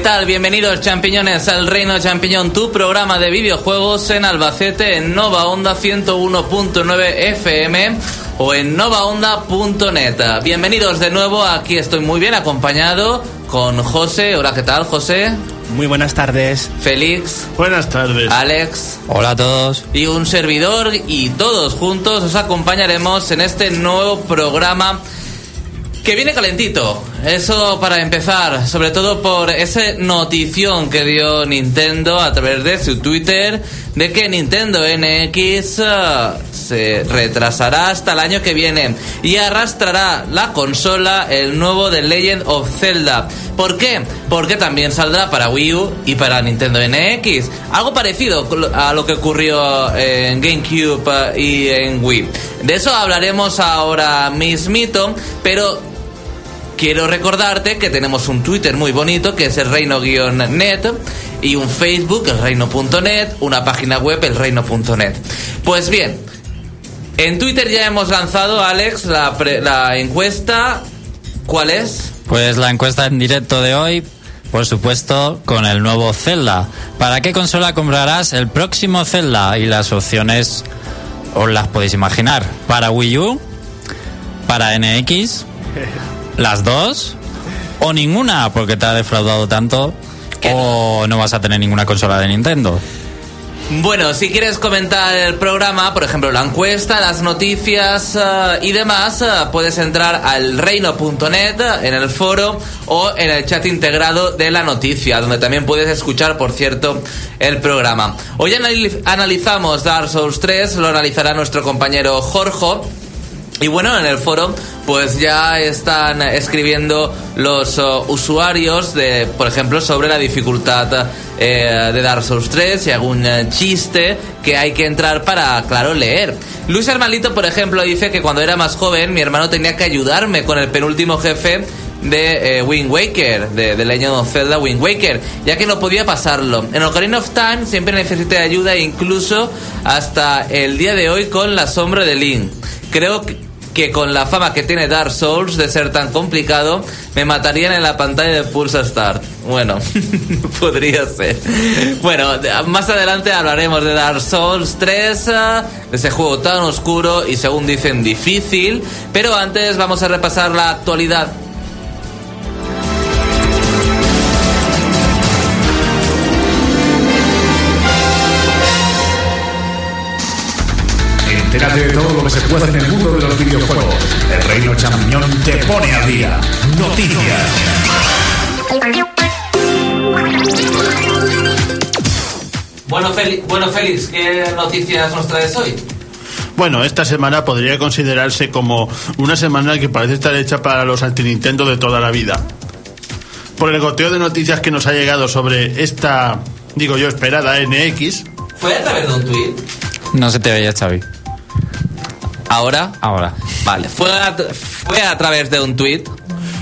¿Qué tal? Bienvenidos champiñones al Reino Champiñón, tu programa de videojuegos en Albacete en Nova Onda 101.9 FM o en novaonda.net. Bienvenidos de nuevo, aquí estoy muy bien acompañado con José. Hola, ¿qué tal, José? Muy buenas tardes. Félix. Buenas tardes. Alex. Hola a todos. Y un servidor y todos juntos os acompañaremos en este nuevo programa que viene calentito. Eso para empezar, sobre todo por esa notición que dio Nintendo a través de su Twitter de que Nintendo NX uh, se retrasará hasta el año que viene y arrastrará la consola el nuevo The Legend of Zelda. ¿Por qué? Porque también saldrá para Wii U y para Nintendo NX. Algo parecido a lo que ocurrió en GameCube uh, y en Wii. De eso hablaremos ahora mismito, pero quiero recordarte que tenemos un Twitter muy bonito que es el reino-net y un Facebook, el reino.net, una página web, el reino.net. Pues bien, en Twitter ya hemos lanzado, Alex, la, la encuesta. ¿Cuál es? Pues la encuesta en directo de hoy, por supuesto, con el nuevo Zelda. ¿Para qué consola comprarás el próximo Zelda? Y las opciones os las podéis imaginar. Para Wii U, para NX, las dos o ninguna porque te ha defraudado tanto o no vas a tener ninguna consola de Nintendo. Bueno, si quieres comentar el programa, por ejemplo, la encuesta, las noticias uh, y demás, uh, puedes entrar al reino.net en el foro o en el chat integrado de la noticia, donde también puedes escuchar, por cierto, el programa. Hoy analizamos Dark Souls 3, lo analizará nuestro compañero Jorge. Y bueno, en el foro pues ya están escribiendo los uh, usuarios de, por ejemplo, sobre la dificultad eh, de Dark Souls 3 y algún uh, chiste que hay que entrar para, claro, leer. Luis Armalito, por ejemplo, dice que cuando era más joven mi hermano tenía que ayudarme con el penúltimo jefe de eh, Wind Waker, de, de Legend of Zelda Wind Waker, ya que no podía pasarlo. En Ocarina of Time siempre necesité ayuda, incluso hasta el día de hoy con la sombra de Link. Creo que que con la fama que tiene Dark Souls de ser tan complicado, me matarían en la pantalla de Pulsa Start. Bueno, podría ser. Bueno, más adelante hablaremos de Dark Souls 3, de ese juego tan oscuro y según dicen difícil, pero antes vamos a repasar la actualidad Entérate de todo lo que se puede en el mundo de los videojuegos. El Reino Champiñón te pone al día. Noticias. Bueno, Félix, bueno, Félix, ¿qué noticias nos traes hoy? Bueno, esta semana podría considerarse como una semana que parece estar hecha para los anti-Nintendo de toda la vida. Por el goteo de noticias que nos ha llegado sobre esta, digo yo, esperada NX. ¿Fue a través de un tweet? No se te veía, Xavi. ¿Ahora? Ahora. Vale, fue a, fue a través de un tweet.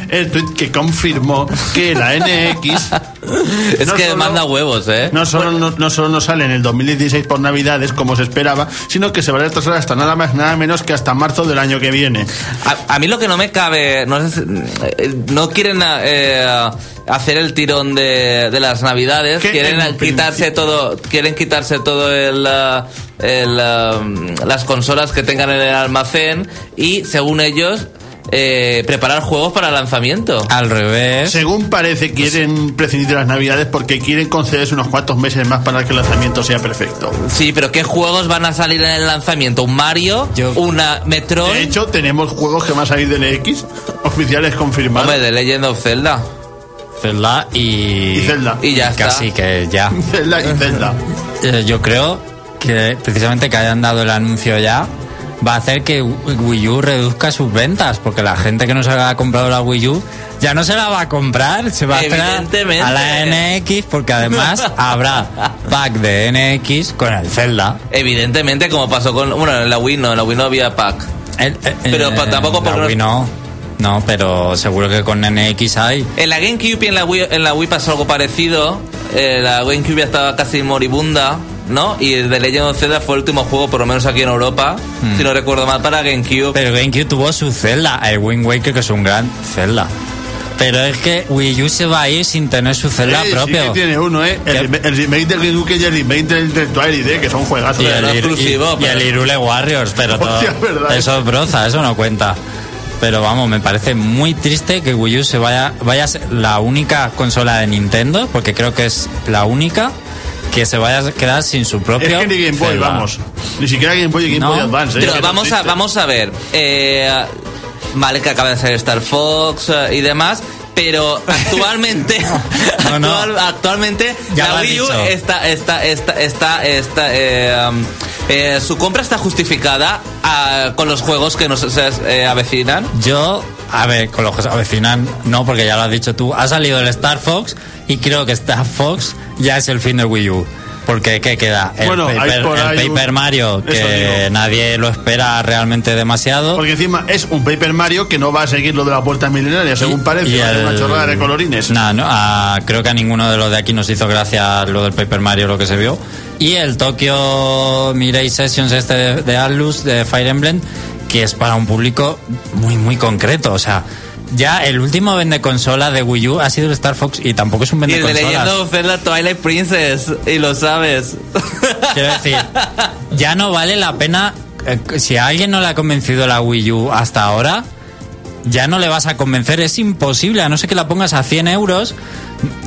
El tweet que confirmó que la NX. es no que solo, manda huevos, ¿eh? No solo, no, no, solo no sale en el 2016 por Navidades, como se esperaba, sino que se va a retrasar hasta nada más, nada menos que hasta marzo del año que viene. A, a mí lo que no me cabe. No, es, no quieren. Eh, hacer el tirón de, de las navidades quieren quitarse todo quieren quitarse todo el, el, um, las consolas que tengan en el almacén y según ellos eh, preparar juegos para el lanzamiento. Al revés. Según parece, quieren prescindir de las navidades porque quieren concederse unos cuantos meses más para que el lanzamiento sea perfecto. Sí, pero ¿qué juegos van a salir en el lanzamiento? ¿Un Mario? Yo... ¿Una Metroid? De hecho, tenemos juegos que van a salir del X, oficiales confirmados. Hombre, de Legend of Zelda. Zelda y. Y Zelda. Y ya está. Casi que ya. Zelda y Zelda. Eh, Yo creo que precisamente que hayan dado el anuncio ya va a hacer que Wii U reduzca sus ventas, porque la gente que no se ha comprado la Wii U ya no se la va a comprar, se va a esperar a la NX, porque además habrá pack de NX con el Zelda. Evidentemente, como pasó con. Bueno, en la Wii no, en la Wii no había pack. El, el, pero el, tampoco la Wii no. No, pero seguro que con NX hay. En la GameCube y en la Wii, en la Wii pasó algo parecido. Eh, la GameCube ya estaba casi moribunda. ¿No? Y The Legend of Zelda fue el último juego, por lo menos aquí en Europa, mm. si no recuerdo mal, para GameCube. Pero GameCube tuvo su Zelda, el Wind Waker, que es un gran Zelda. Pero es que Wii U se va a ir sin tener su Zelda Eh, sí propio. que tiene uno, ¿eh? El, el remake del Game y el remake del, del Twilight, ¿eh? Que son juegazos. y de el. Ir- exclusivo, y- y el Irule Warriors, pero todo, Hostia, eso es broza, eso no cuenta. Pero vamos, me parece muy triste que Wii U se vaya, vaya a ser la única consola de Nintendo, porque creo que es la única que se vaya a quedar sin su propio. Es que ni Game Boy, Zelda. vamos. Ni siquiera Game Boy y Game No. Boy Advance, ¿eh? Pero vamos a, vamos a ver. eh, vale, que acaba de ser Star Fox eh, y demás. Pero actualmente, No, no. actual- actualmente Ya la Wii U está, está, está, está, está, eh, eh, su compra está justificada ah, con los juegos que nos se, eh, avecinan. Yo, a ver, con los que se avecinan, no, porque ya lo has dicho tú. Ha salido el Star Fox y creo que Star Fox ya es el fin del Wii U. Porque, ¿qué queda? El, Bueno, Paper, el Paper Mario, que nadie lo espera realmente demasiado. Porque encima es un Paper Mario que no va a seguir lo de la puerta milenaria, según parece. Y una chorrada de colorines. Nah, no, a- creo que a ninguno de los de aquí nos hizo gracia lo del Paper Mario, lo que se vio. Y el Tokyo Mirei Sessions este de, de Atlus, de Fire Emblem, que es para un público muy, muy concreto. O sea, ya el último vende consola de Wii U ha sido el Star Fox y tampoco es un Y vende el de. Legend of Zelda Twilight Princess, y lo sabes. Quiero decir, ya no vale la pena. eh, si a alguien no le ha convencido la Wii U hasta ahora, ya no le vas a convencer. Es imposible, a no ser que la pongas a 100 euros.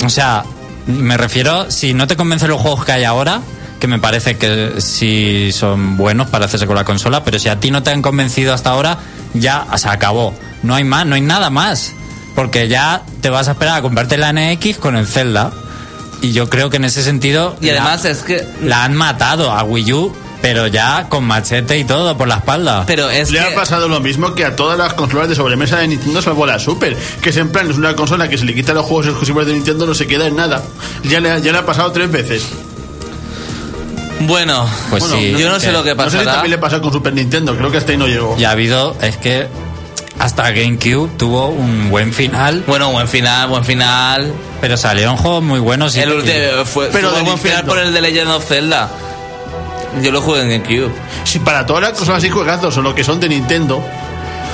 O sea, me refiero, si no te convencen los juegos que hay ahora, que me parece que sí son buenos para hacerse con la consola, pero si a ti no te han convencido hasta ahora, ya se acabó. No hay más, no hay nada más. Porque ya te vas a esperar a comprarte la NX con el Zelda. Y yo creo que en ese sentido. Y la- además es que. la han matado a Wii U, pero ya con machete y todo por la espalda. Pero es Le que. ha pasado lo mismo que a todas las consolas de sobremesa de Nintendo salvo la Super, que es en plan, es una consola que se le quita los juegos exclusivos de Nintendo no se queda en nada. Ya le, ha- ya le ha pasado tres veces. Bueno, Pues Bueno, sí. yo no sé que lo que No sé si pasará. también le pasó con Super Nintendo, creo que hasta ahí no llegó. Ya ha habido, es que hasta GameCube tuvo un buen final, Bueno, buen final, buen final. pero salieron juegos muy buenos. y- El último fue Pero tuvo de buen final por el de Legend of Zelda. Yo lo jugué en GameCube. Si para todas las consolas y juegazos o lo que son de Nintendo,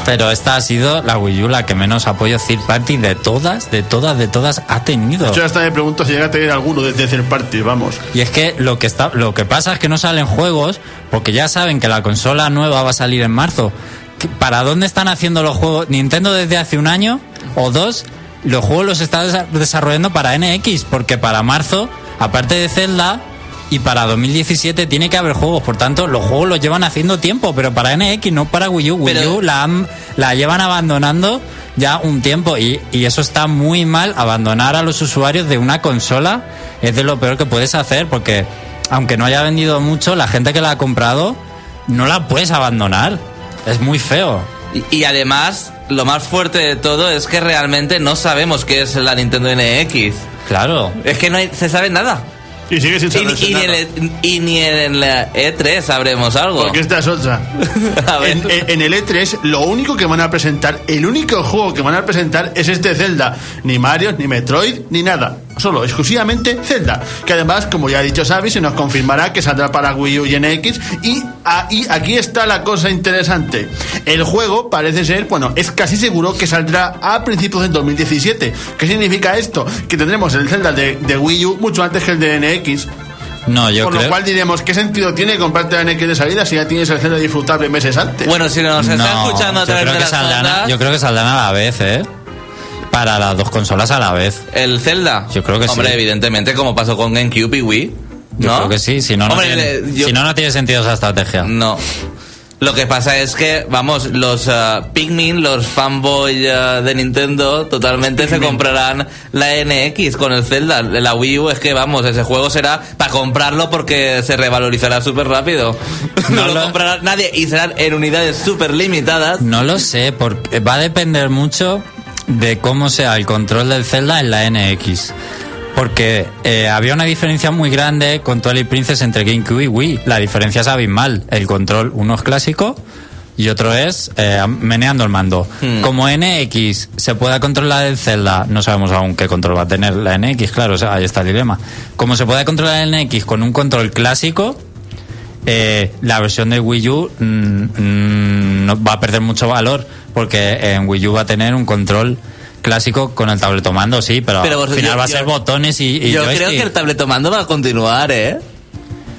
Pero esta ha sido la Wii U la que menos apoyo third party de todas, de todas, de todas ha tenido. yo hasta me pregunto si llega a tener alguno de tercer party, vamos. Y es que lo que está, lo que pasa es que no salen juegos porque ya saben que la consola nueva va a salir en marzo. ¿Qué- ¿Para dónde están haciendo los juegos? Nintendo desde hace un año o dos los juegos los está desa- desarrollando para NX porque para marzo, aparte de Zelda y para 2017 tiene que haber juegos. Por tanto, los juegos los llevan haciendo tiempo, pero para NX no para Wii U. Wii Pero- U la, han- la llevan abandonando ya un tiempo y, y eso está muy mal. Abandonar a los usuarios de una consola es de lo peor que puedes hacer porque aunque no haya vendido mucho, la gente que la ha comprado no la puedes abandonar. Es muy feo. Y, y además, lo más fuerte de todo es que realmente no sabemos qué es la Nintendo NX. Claro. Es que no hay- se sabe nada. Y sigue sin Y, saberse y ni nada. en el, y ni en la E3 sabremos algo. Porque esta es otra. A ver. En, en- en el E3, lo único que van a presentar, el único juego que van a presentar es este Zelda. Ni Mario, ni Metroid, ni nada. Solo, exclusivamente Zelda. Que además, como ya ha dicho Xavi, se nos confirmará que saldrá para Wii U y NX. Y ahí, aquí está la cosa interesante. El juego parece ser, bueno, es casi seguro que saldrá a principios del 2017. ¿Qué significa esto? Que tendremos el Zelda de, de Wii U mucho antes que el de NX. No, yo Por creo. lo cual diremos, ¿qué sentido tiene comprarte la NX de salida si ya tienes el Zelda disfrutable meses antes? Bueno, si nos está No, escuchando a yo través creo de que las saldrán a- ondas, yo creo que saldrán a la vez, ¿eh? Para las dos consolas a la vez. el Zelda. Yo creo que Hombre, sí. evidentemente, como pasó con GameCube y Wii. Yo ¿no? creo que sí, si no, no, Hombre, tiene, le- yo- si no, no tiene sentido esa estrategia. No. Lo que pasa es que, vamos, los uh, Pikmin, los fanboy uh, de Nintendo, totalmente se comprarán la NX con el Zelda. La Wii U es que, vamos, ese juego será para comprarlo porque se revalorizará súper rápido. No, No lo lo- comprará nadie y serán en unidades súper limitadas. No lo sé, porque va a depender mucho de cómo sea el control del Zelda en la NX. Porque eh, había una diferencia muy grande con Twilight Princess entre GameCube y Wii. La diferencia es abismal. El control, uno es clásico y otro es eh, meneando el mando. Hmm. Como NX se pueda controlar el Zelda, no sabemos aún qué control va a tener la NX, claro, o sea, ahí está el dilema. Como se puede controlar el NX con un control clásico, eh, la versión de Wii U mm, mm, no va a perder mucho valor porque en Wii U va a tener un control clásico con el tabletomando, sí, pero, Pero al final yo- va a yo- ser botones y, y Yo creo que el tabletomando va a continuar, ¿eh?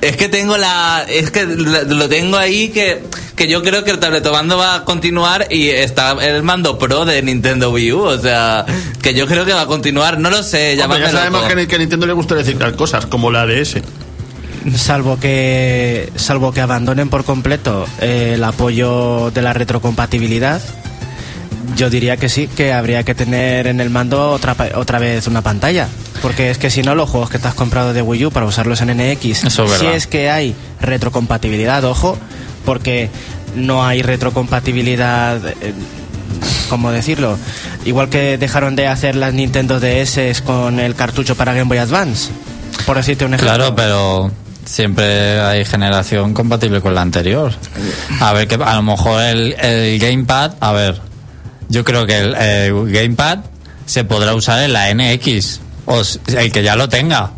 Es que tengo la. Es que lo tengo ahí que. Que yo creo que el tabletomando va a continuar y está el mando pro de Nintendo Wii U. O sea, que yo creo que va a continuar. No lo sé, Hombre, llamadme ya sabemos que, que a Nintendo le gusta reciclar cosas, como la DS. Salvo que, salvo que abandonen por completo eh, el apoyo de la retrocompatibilidad, yo diría que sí, que habría que tener en el mando otra, otra vez una pantalla. Porque es que si no, los juegos que te has comprado de Wii U para usarlos en NX, Eso es si es que hay retrocompatibilidad, ojo, porque no hay retrocompatibilidad. eh, ¿Cómo decirlo? Igual que dejaron de hacer las Nintendo DS con el cartucho para Game Boy Advance. Por decirte un ejemplo. Claro, pero siempre hay generación compatible con la anterior. A ver, que a lo mejor el, el Gamepad, a ver, yo creo que el, el Gamepad se podrá usar en la NX, o el que ya lo tenga.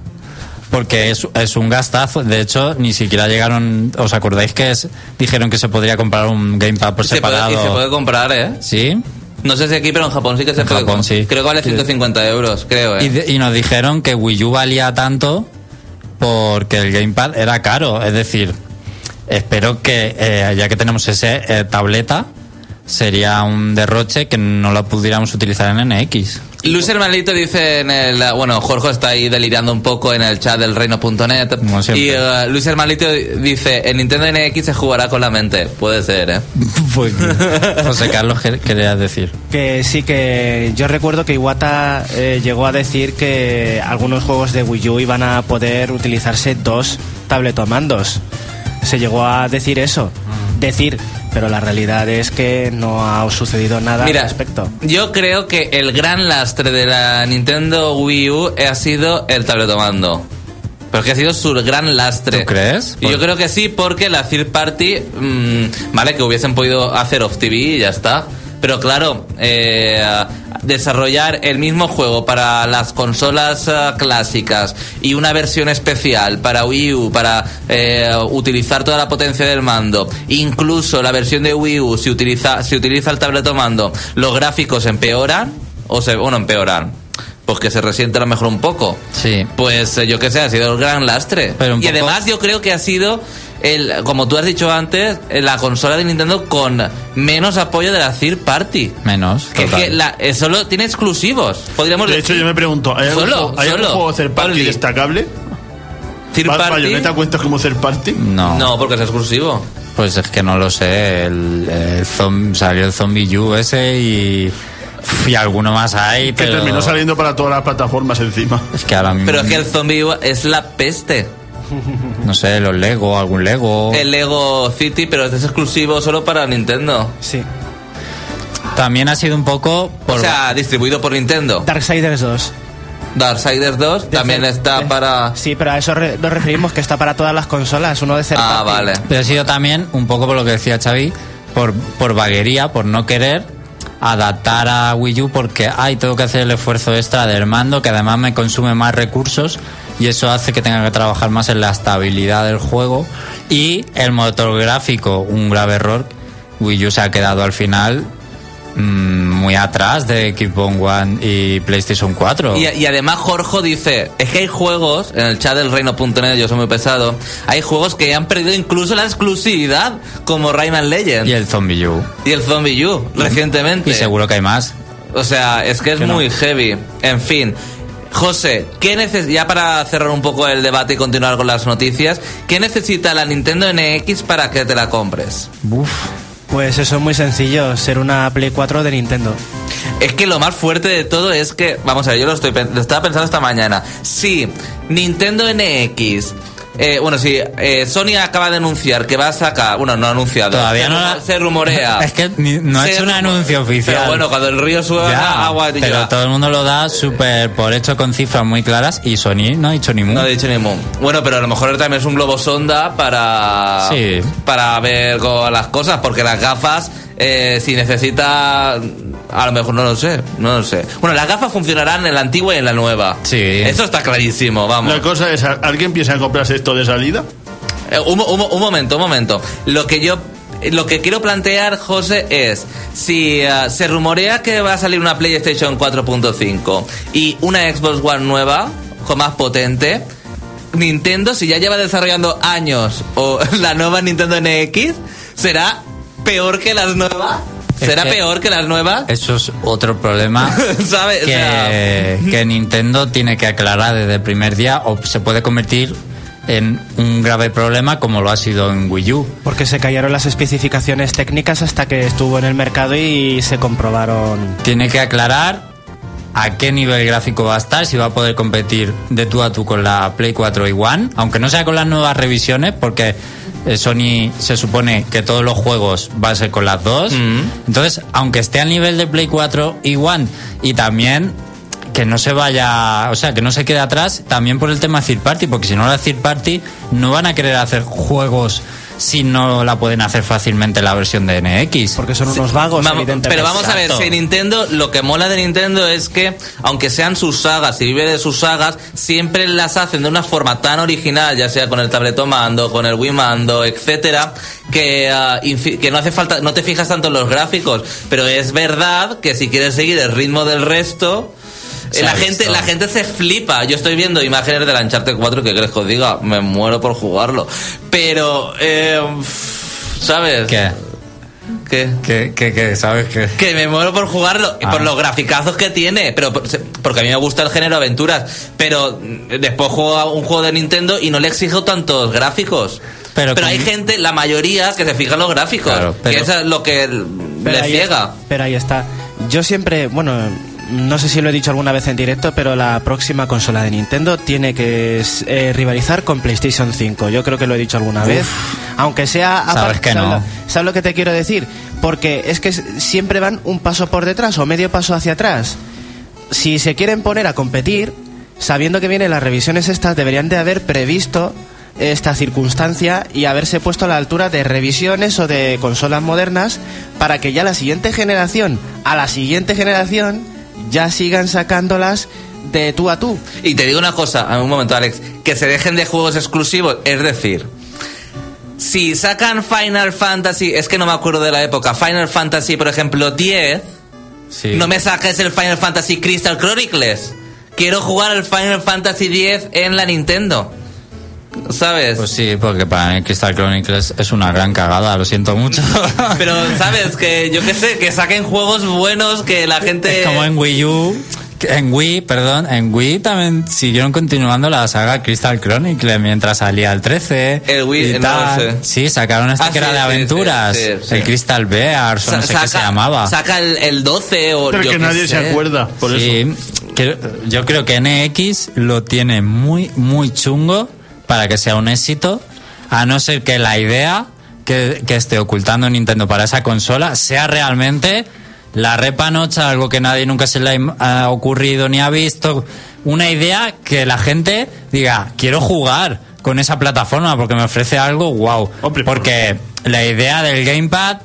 Porque es, es un gastazo. De hecho, ni siquiera llegaron. ¿Os acordáis que es- dijeron que se podría comprar un Gamepad por Se puede, separado? y se puede comprar, ¿eh? ¿Sí? No sé si aquí, pero en Japón sí que se En puede Japón, comprar. sí. Creo que vale 150 euros, creo, ¿eh? Y, de- y nos dijeron que Wii U valía tanto porque el Gamepad era caro. Es decir, espero que eh, ya que tenemos ese eh, tableta, sería un derroche que no lo pudiéramos utilizar en NX. Luis Hermanito dice en el. Bueno, Jorge está ahí delirando un poco en el chat del reino.net. Y eh, Luis Hermanito dice: En Nintendo NX se jugará con la mente. Puede ser, ¿eh? Pues, José Carlos, ¿qué querías decir? Que sí, que yo recuerdo que Iwata eh, llegó a decir que algunos juegos de Wii U iban a poder utilizarse dos tabletomandos. Se llegó a decir eso. Decir, pero la realidad es que no ha sucedido nada Mira, al respecto. yo creo que el gran lastre de la Nintendo Wii U ha sido el tabletomando. Porque ha sido su gran lastre. ¿Tú crees? Y yo creo que sí, porque la third party, mm, vale, que hubiesen podido hacer off TV y ya está. Pero claro, eh, desarrollar el mismo juego para las consolas eh, clásicas y una versión especial para Wii U, para eh, utilizar toda la potencia del mando, incluso la versión de Wii U, si utiliza, si utiliza el tabletomando, los gráficos empeoran, o se, bueno, empeoran, pues que se resiente a lo mejor un poco. Sí. Pues eh, yo qué sé, ha sido el gran lastre. Pero y poco- además yo creo que ha sido, el, como tú has dicho antes, eh, la consola de Nintendo con menos apoyo de la third party. Menos. Que, es total. que la, eh, solo tiene exclusivos. Podríamos De hecho, yo me pregunto, ¿hay algún, Solo, ¿hay algún solo. juego third party Only. destacable? third ¿Ba- party. ¿Bayonetta cuenta como third party? No. No, porque es exclusivo. Pues es que no lo sé. El, el zom- salió el Zombie U ese y. Y alguno más hay, Que pero. terminó saliendo para todas las plataformas encima. Es que ahora mismo. Pero es que el zombie es la peste. No sé, los Lego, algún Lego. El Lego City, pero este es exclusivo solo para Nintendo. Sí. También ha sido un poco. Por... O sea, distribuido por Nintendo. Darksiders 2. Darksiders 2 también De- está de- para. Sí, pero a eso re- nos referimos que está para todas las consolas. Uno de third Ah, party. vale. Pero ha sido también un poco por lo que decía Xavi, por, por vaguería, por no querer adaptar a Wii U porque ay, tengo que hacer el esfuerzo extra del mando que además me consume más recursos y eso hace que tenga que trabajar más en la estabilidad del juego y el motor gráfico, un grave error. Wii U se ha quedado al final muy atrás de Xbox One y PlayStation 4. Y, y además Jorge dice, es que hay juegos, en el chat del reino.net, yo soy muy pesado, hay juegos que han perdido incluso la exclusividad, como Rayman Legends Y y el, el Zombie U. Zombie U, recientemente. Y seguro que hay más. O sea, es que es Que no. muy heavy. En fin. José, ¿qué neces ya para cerrar un poco el debate y continuar con las noticias, ¿qué necesita la Nintendo NX para que te la compres? Uf. Pues eso es muy sencillo, ser una Play 4 de Nintendo. Es que lo más fuerte de todo es que, vamos a ver, yo lo, estoy, lo estaba pensando esta mañana. Si Nintendo NX, eh, bueno, si eh, Sony acaba de anunciar que va a sacar, bueno, no ha anunciado, Todavía se, no la- se rumorea. Es que ni- no ha hecho un anuncio oficial. Pero bueno, cuando el río sube Ya, agua pero llega. todo el mundo lo da súper por hecho con cifras muy claras y Sony no ha dicho ni mu. No he dicho ni mu. Bueno, pero a lo mejor también es un globo sonda para Sí. para ver las cosas, porque las gafas, eh, si necesita, a lo mejor no lo sé, no lo sé. Bueno, las gafas funcionarán en la antigua y en la nueva. Sí. Eso está clarísimo, vamos. La cosa es, ¿alguien piensa en comprarse esto de salida? Eh, un, un mo- un momento, un momento. Lo que yo Eh, Lo que quiero plantear, José, es si ah, se rumorea que va a salir una PlayStation 4.5 y una Xbox One nueva, con más potente, Nintendo, si ya lleva desarrollando años o la nueva Nintendo NX, será peor que las nuevas. ¿Será que- peor que las nuevas? Eso es otro problema ¿Sabes? O que, sea- que Nintendo tiene que aclarar desde el primer día o se puede convertir en un grave problema como lo ha sido en Wii U. Porque se cayeron las especificaciones técnicas hasta que estuvo en el mercado y se comprobaron. Tiene que aclarar a qué nivel gráfico va a estar, si va a poder competir de tú a tú con la Play 4 y One, aunque no sea con las nuevas revisiones, porque Sony se supone que todos los juegos va a ser con las dos. Mm. Entonces, aunque esté al nivel de Play 4 y One, y también que no se vaya, o sea, que no se quede atrás, también por el tema Third Party, porque si no la Third Party no van a querer hacer juegos si no la pueden hacer fácilmente la versión de NX. Porque son unos vagos, Vamos, evidentemente. pero vamos a ver, si Nintendo, lo que mola de Nintendo es que, aunque sean sus sagas y vive de sus sagas, siempre las hacen de una forma tan original, ya sea con el tableto mando, con el Wii mando, etcétera, que, infi- que no hace falta, no te fijas tanto en los gráficos, pero es verdad que si quieres seguir el ritmo del resto, la gente, visto. la gente se flipa. Yo estoy viendo imágenes del Uncharted 4 que crees que os diga, me muero por jugarlo. Pero, eh, ¿sabes? ¿Qué? ¿Qué? ¿Qué, qué, qué? ¿Sabes qué? Que me muero por jugarlo, y Ah. por los graficazos que tiene, pero por- porque a mí me gusta el género aventuras, pero después juego a un juego de Nintendo y no le exijo tantos gráficos. Pero Pero, con- hay gente, la mayoría, que se fija en los gráficos, Claro, pero- que eso es lo que le ciega. es- pero ahí está. Yo siempre, bueno, no sé si lo he dicho alguna vez en directo, pero la próxima consola de Nintendo tiene que eh, rivalizar con PlayStation 5. Yo creo que lo he dicho alguna vez. Aunque sea... Sabes que ¿sabes no. lo- ¿Sabes lo que te quiero decir? Porque es que siempre van un paso por detrás o medio paso hacia atrás. Si se quieren poner a competir, sabiendo que vienen las revisiones estas, deberían de haber previsto esta circunstancia y haberse puesto a la altura de revisiones o de consolas modernas para que ya la siguiente generación, a la siguiente generación, ya sigan sacándolas de tú a tú. Y te digo una cosa, en un momento, Alex, que se dejen de juegos exclusivos, es decir, si sacan Final Fantasy, es que no me acuerdo de la época, Final Fantasy, por ejemplo, 10, Sí. no me saques el Final Fantasy Crystal Chronicles. Quiero jugar el Final Fantasy 10 en la Nintendo. ¿Sabes? Pues sí, porque para mí Crystal Chronicles es una gran cagada, lo siento mucho. Pero, ¿sabes? Que yo qué sé, que saquen juegos buenos que la gente... Es como en Wii U, en Wii, perdón, en Wii también siguieron continuando la saga Crystal Chronicles mientras salía el 13. El Wii, y no lo tal. sé. Sí, sacaron este Ah, que era de aventuras, sí, sí, sí. el Crystal Bears, o no sé qué se llamaba. Saca el, el 12 o Pero yo que nadie se acuerda, por eso. que- yo creo que NX lo tiene muy, muy chungo para que sea un éxito, a no ser que la idea que, que esté ocultando Nintendo para esa consola sea realmente la repanocha, algo que nadie nunca se le ha ocurrido ni ha visto, una idea que la gente diga, quiero jugar con esa plataforma porque me ofrece algo wow. Hombre, porque la idea del gamepad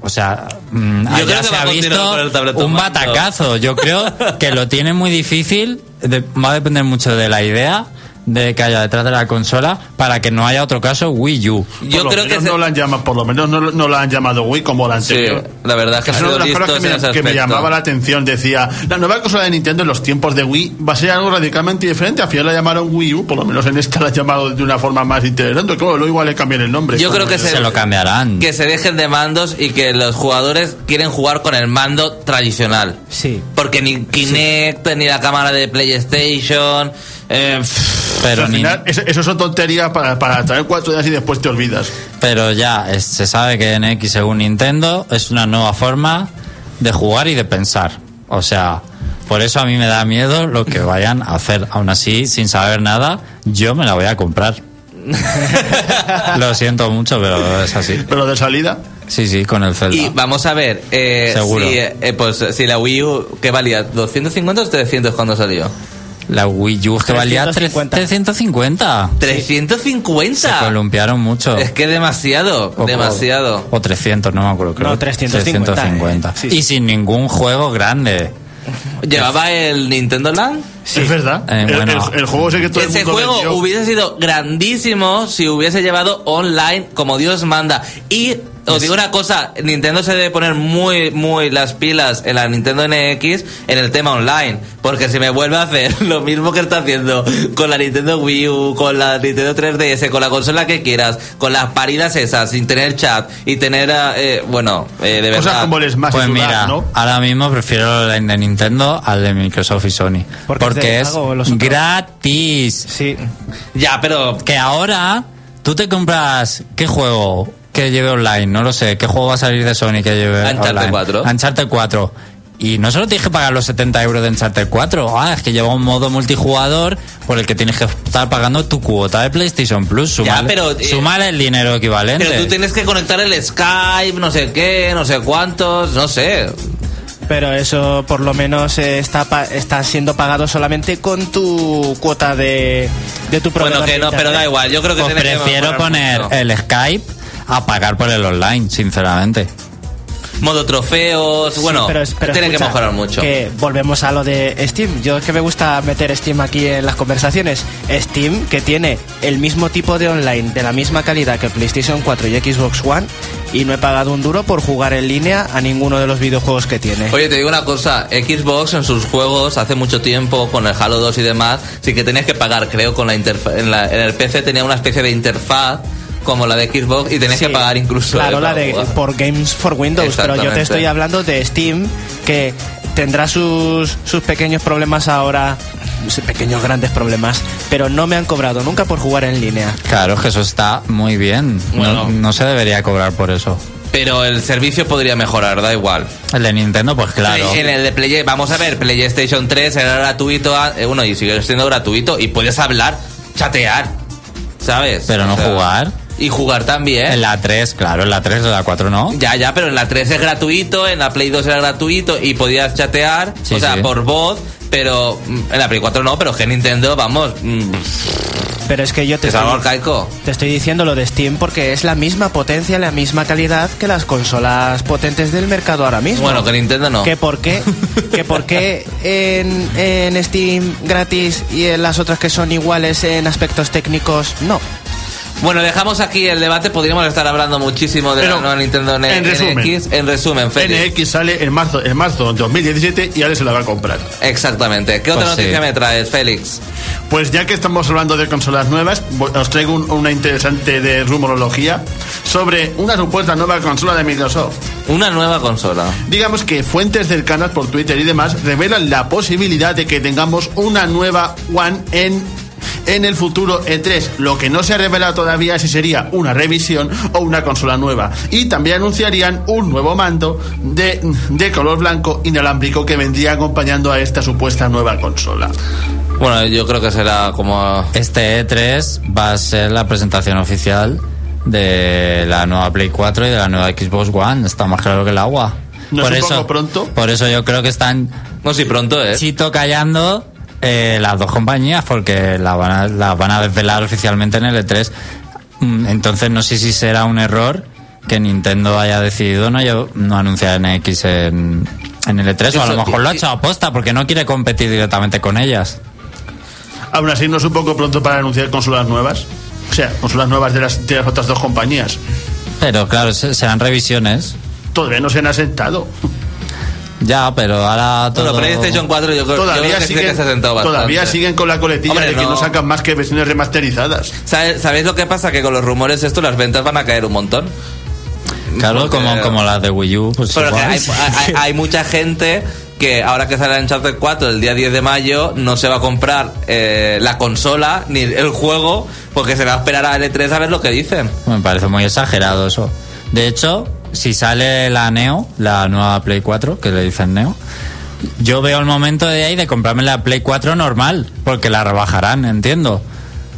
o sea, mm, Yo creo que se ha visto un batacazo. Yo creo que lo tiene muy difícil. de- va a depender mucho de la idea de que haya detrás de la consola para que no haya otro caso Wii U. Yo por lo creo que... se- no la han llamado, por lo menos no, no la han llamado Wii como la Sí, anterior. la verdad es que Es una de las cosas que me, que llamaba la atención. Decía, la nueva consola de Nintendo en los tiempos de Wii va a ser algo radicalmente diferente. Al final la llamaron Wii U, por lo menos en esta la han llamado de una forma más interesante. Claro, luego igual le cambian el nombre. Yo creo que Se lo cambiarán. que se dejen de mandos y que los jugadores quieren jugar con el mando tradicional. Sí. Porque ni Kinect, ni la cámara de PlayStation. Eh, Pero, al ni- final, eso, eso son tonterías para, para traer cuatro días y después te olvidas. pero ya es- se sabe que NX, según Nintendo, es una nueva forma de jugar y de pensar. O sea, por eso a mí me da miedo lo que vayan a hacer. Aún así, sin saber nada, yo me la voy a comprar. lo siento mucho, pero es así. Pero de salida, Sí, sí, con el Zelda. y vamos a ver, eh, Seguro. si, eh, pues, si la Wii U, ¿qué valía? ¿250 o 300 cuando salió? La Wii U que valía 350. 350. 350. Se columpiaron mucho. Es que demasiado, O- demasiado. O 300, no me acuerdo. Creo. No, 350, 350. eh. Sí, sí. Y sin ningún juego grande. ¿Llevaba el Nintendo Land? es verdad. Eh, el, bueno. el- el juego ese que todo el Ese mundo juego vendió. hubiese sido grandísimo si hubiese llevado online como Dios manda. Y os digo una cosa, Nintendo se debe poner muy, muy las pilas en la Nintendo NX en el tema online. Porque si me vuelve a hacer lo mismo que está haciendo con la Nintendo Wii U, con la Nintendo 3DS, con la consola que quieras, con las paridas esas, sin tener chat y tener, eh, bueno, eh, de Cosas verdad. como el Smash Pues y Smash, mira, ¿no? ahora mismo prefiero el de Nintendo al de Microsoft y Sony. Porque Porque, es los otros. gratis. Sí. Ya, pero Que ahora tú te compras. ¿Qué juego que lleve online? No lo sé. ¿Qué juego va a salir de Sony que lleve Uncharted online? 4. Uncharted 4. Y no solo tienes que pagar los 70 euros de Uncharted 4. Ah, es que lleva un modo multijugador por el que tienes que estar pagando tu cuota de PlayStation Plus. Súmale, pero, eh, el dinero equivalente. Pero tú tienes que conectar el Skype, no sé qué, no sé cuántos, no sé. Pero eso por lo menos eh, está pa- está siendo pagado solamente con tu cuota de, de tu Bueno, proveedor que no, pero da igual. Yo creo que Pues que prefiero poner el Skype a pagar por el online, sinceramente. modo trofeos, Sí, bueno, pero es- pero tiene que escucha, mejorar mucho. Que volvemos a lo de Steam. Yo es que me gusta meter Steam aquí en las conversaciones. Steam, que tiene el mismo tipo de online, de la misma calidad que PlayStation 4 y Xbox One, y no he pagado un duro por jugar en línea a ninguno de los videojuegos que tiene. Oye, te digo una cosa, Xbox en sus juegos hace mucho tiempo con el Halo 2 y demás, sí que tenías que pagar, creo, con la interfaz, en, en el PC tenía una especie de interfaz como la de Xbox y tenías Sí, que pagar incluso. Claro, eh, la para de por Games for Windows, pero yo te estoy hablando de Steam, que tendrá sus, sus pequeños problemas ahora, pequeños grandes problemas, pero no me han cobrado nunca por jugar en línea. Claro, es que eso está muy bien. No- Bueno. no se debería cobrar por eso. Pero el servicio podría mejorar, da igual. El de Nintendo, pues claro. En el de Play, vamos a ver, PlayStation 3 era gratuito, ah, eh, bueno, y sigue siendo gratuito, y puedes hablar, chatear, ¿sabes? Pero no O sea, jugar. Y jugar también. En la 3, claro, en la 3, en la 4 no. Ya, ya, pero en la 3 es gratuito, en la Play 2 era gratuito y podías chatear, Sí, o sea, sí. por voz, pero mm, en la Play 4 no, pero que Nintendo, vamos, mm, Pero es que yo te es algo estoy, arcaico. te estoy diciendo lo de Steam porque es la misma potencia, la misma calidad que las consolas potentes del mercado ahora mismo. Bueno, que Nintendo no. ¿Que por qué, que por qué en, en Steam gratis y en las otras que son iguales en aspectos técnicos no? Bueno, dejamos aquí el debate, podríamos estar hablando muchísimo de Pero, la nueva Nintendo N- en resumen. NX. En resumen, Félix. NX sale en marzo, en marzo de 2017 y ahora se la va a comprar. Exactamente. ¿Qué otra Pues noticia sí. me traes, Félix? Pues ya que estamos hablando de consolas nuevas, os traigo un- una interesante de rumorología sobre una supuesta nueva consola de Microsoft. Una nueva consola. Digamos que fuentes cercanas por Twitter y demás revelan la posibilidad de que tengamos una nueva One en en el futuro E3. Lo que no se ha revelado todavía es si sería una revisión o una consola nueva. Y también anunciarían un nuevo mando de, de color blanco inalámbrico que vendría acompañando a esta supuesta nueva consola. Bueno, yo creo que será como... Este E3 va a ser la presentación oficial de la nueva Play 4 y de la nueva Xbox One. Está más claro que el agua. ¿No es un poco pronto? Por eso yo creo que están No, si pronto, ¿eh? chito callando eh, las dos compañías porque la van, a, la van a desvelar oficialmente en el E3. Mm, Entonces no sé si será un error que Nintendo haya decidido no, no anunciar NX en, en el E3 o a lo mejor lo ha hecho a aposta porque no quiere competir directamente con ellas. Aún así, no es un poco pronto para anunciar consolas nuevas. O sea, consolas nuevas de las, de las otras dos compañías. Pero claro, se- serán revisiones. Todavía no se han asentado. Ya, pero ahora todo... Bueno, PlayStation 4 yo creo, yo creo Todavía que sí siguen, que se ha sentado bastante. todavía siguen con la coletilla Hombre, de que no. no. sacan más que versiones remasterizadas. ¿Sabe- ¿Sabéis lo que pasa? Que con los rumores esto las ventas van a caer un montón. Claro, Porque- como, como las de Wii U. Pues Pero que igual. hay, hay- hay mucha gente que ahora que sale Uncharted 4 el día 10 de mayo no se va a comprar eh, la consola ni el juego porque se va a esperar a L3 a ver lo que dicen. Me parece muy exagerado eso. De hecho, si sale la Neo, la nueva Play 4, que le dicen Neo, yo veo el momento de ahí de comprarme la Play 4 normal, porque la rebajarán, entiendo.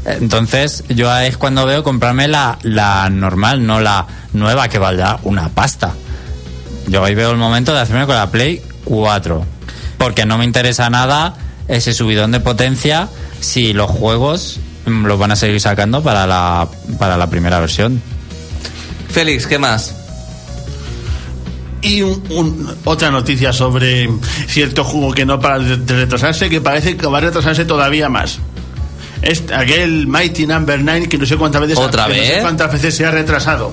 Entonces, yo ahí es cuando veo comprarme la, la normal, no la nueva que valdrá una pasta. Yo ahí veo el momento de hacerme con la Play 4. Porque no me interesa nada ese subidón de potencia si los juegos los van a seguir sacando para la, para la primera versión. Félix, ¿qué más? Y un- un- otra noticia sobre cierto juego que no para de, de retrasarse, que parece que va a retrasarse todavía más. Es aquel Mighty Number 9 que no sé cuántas veces ¿Otra que no sé vez? cuántas veces se ha retrasado.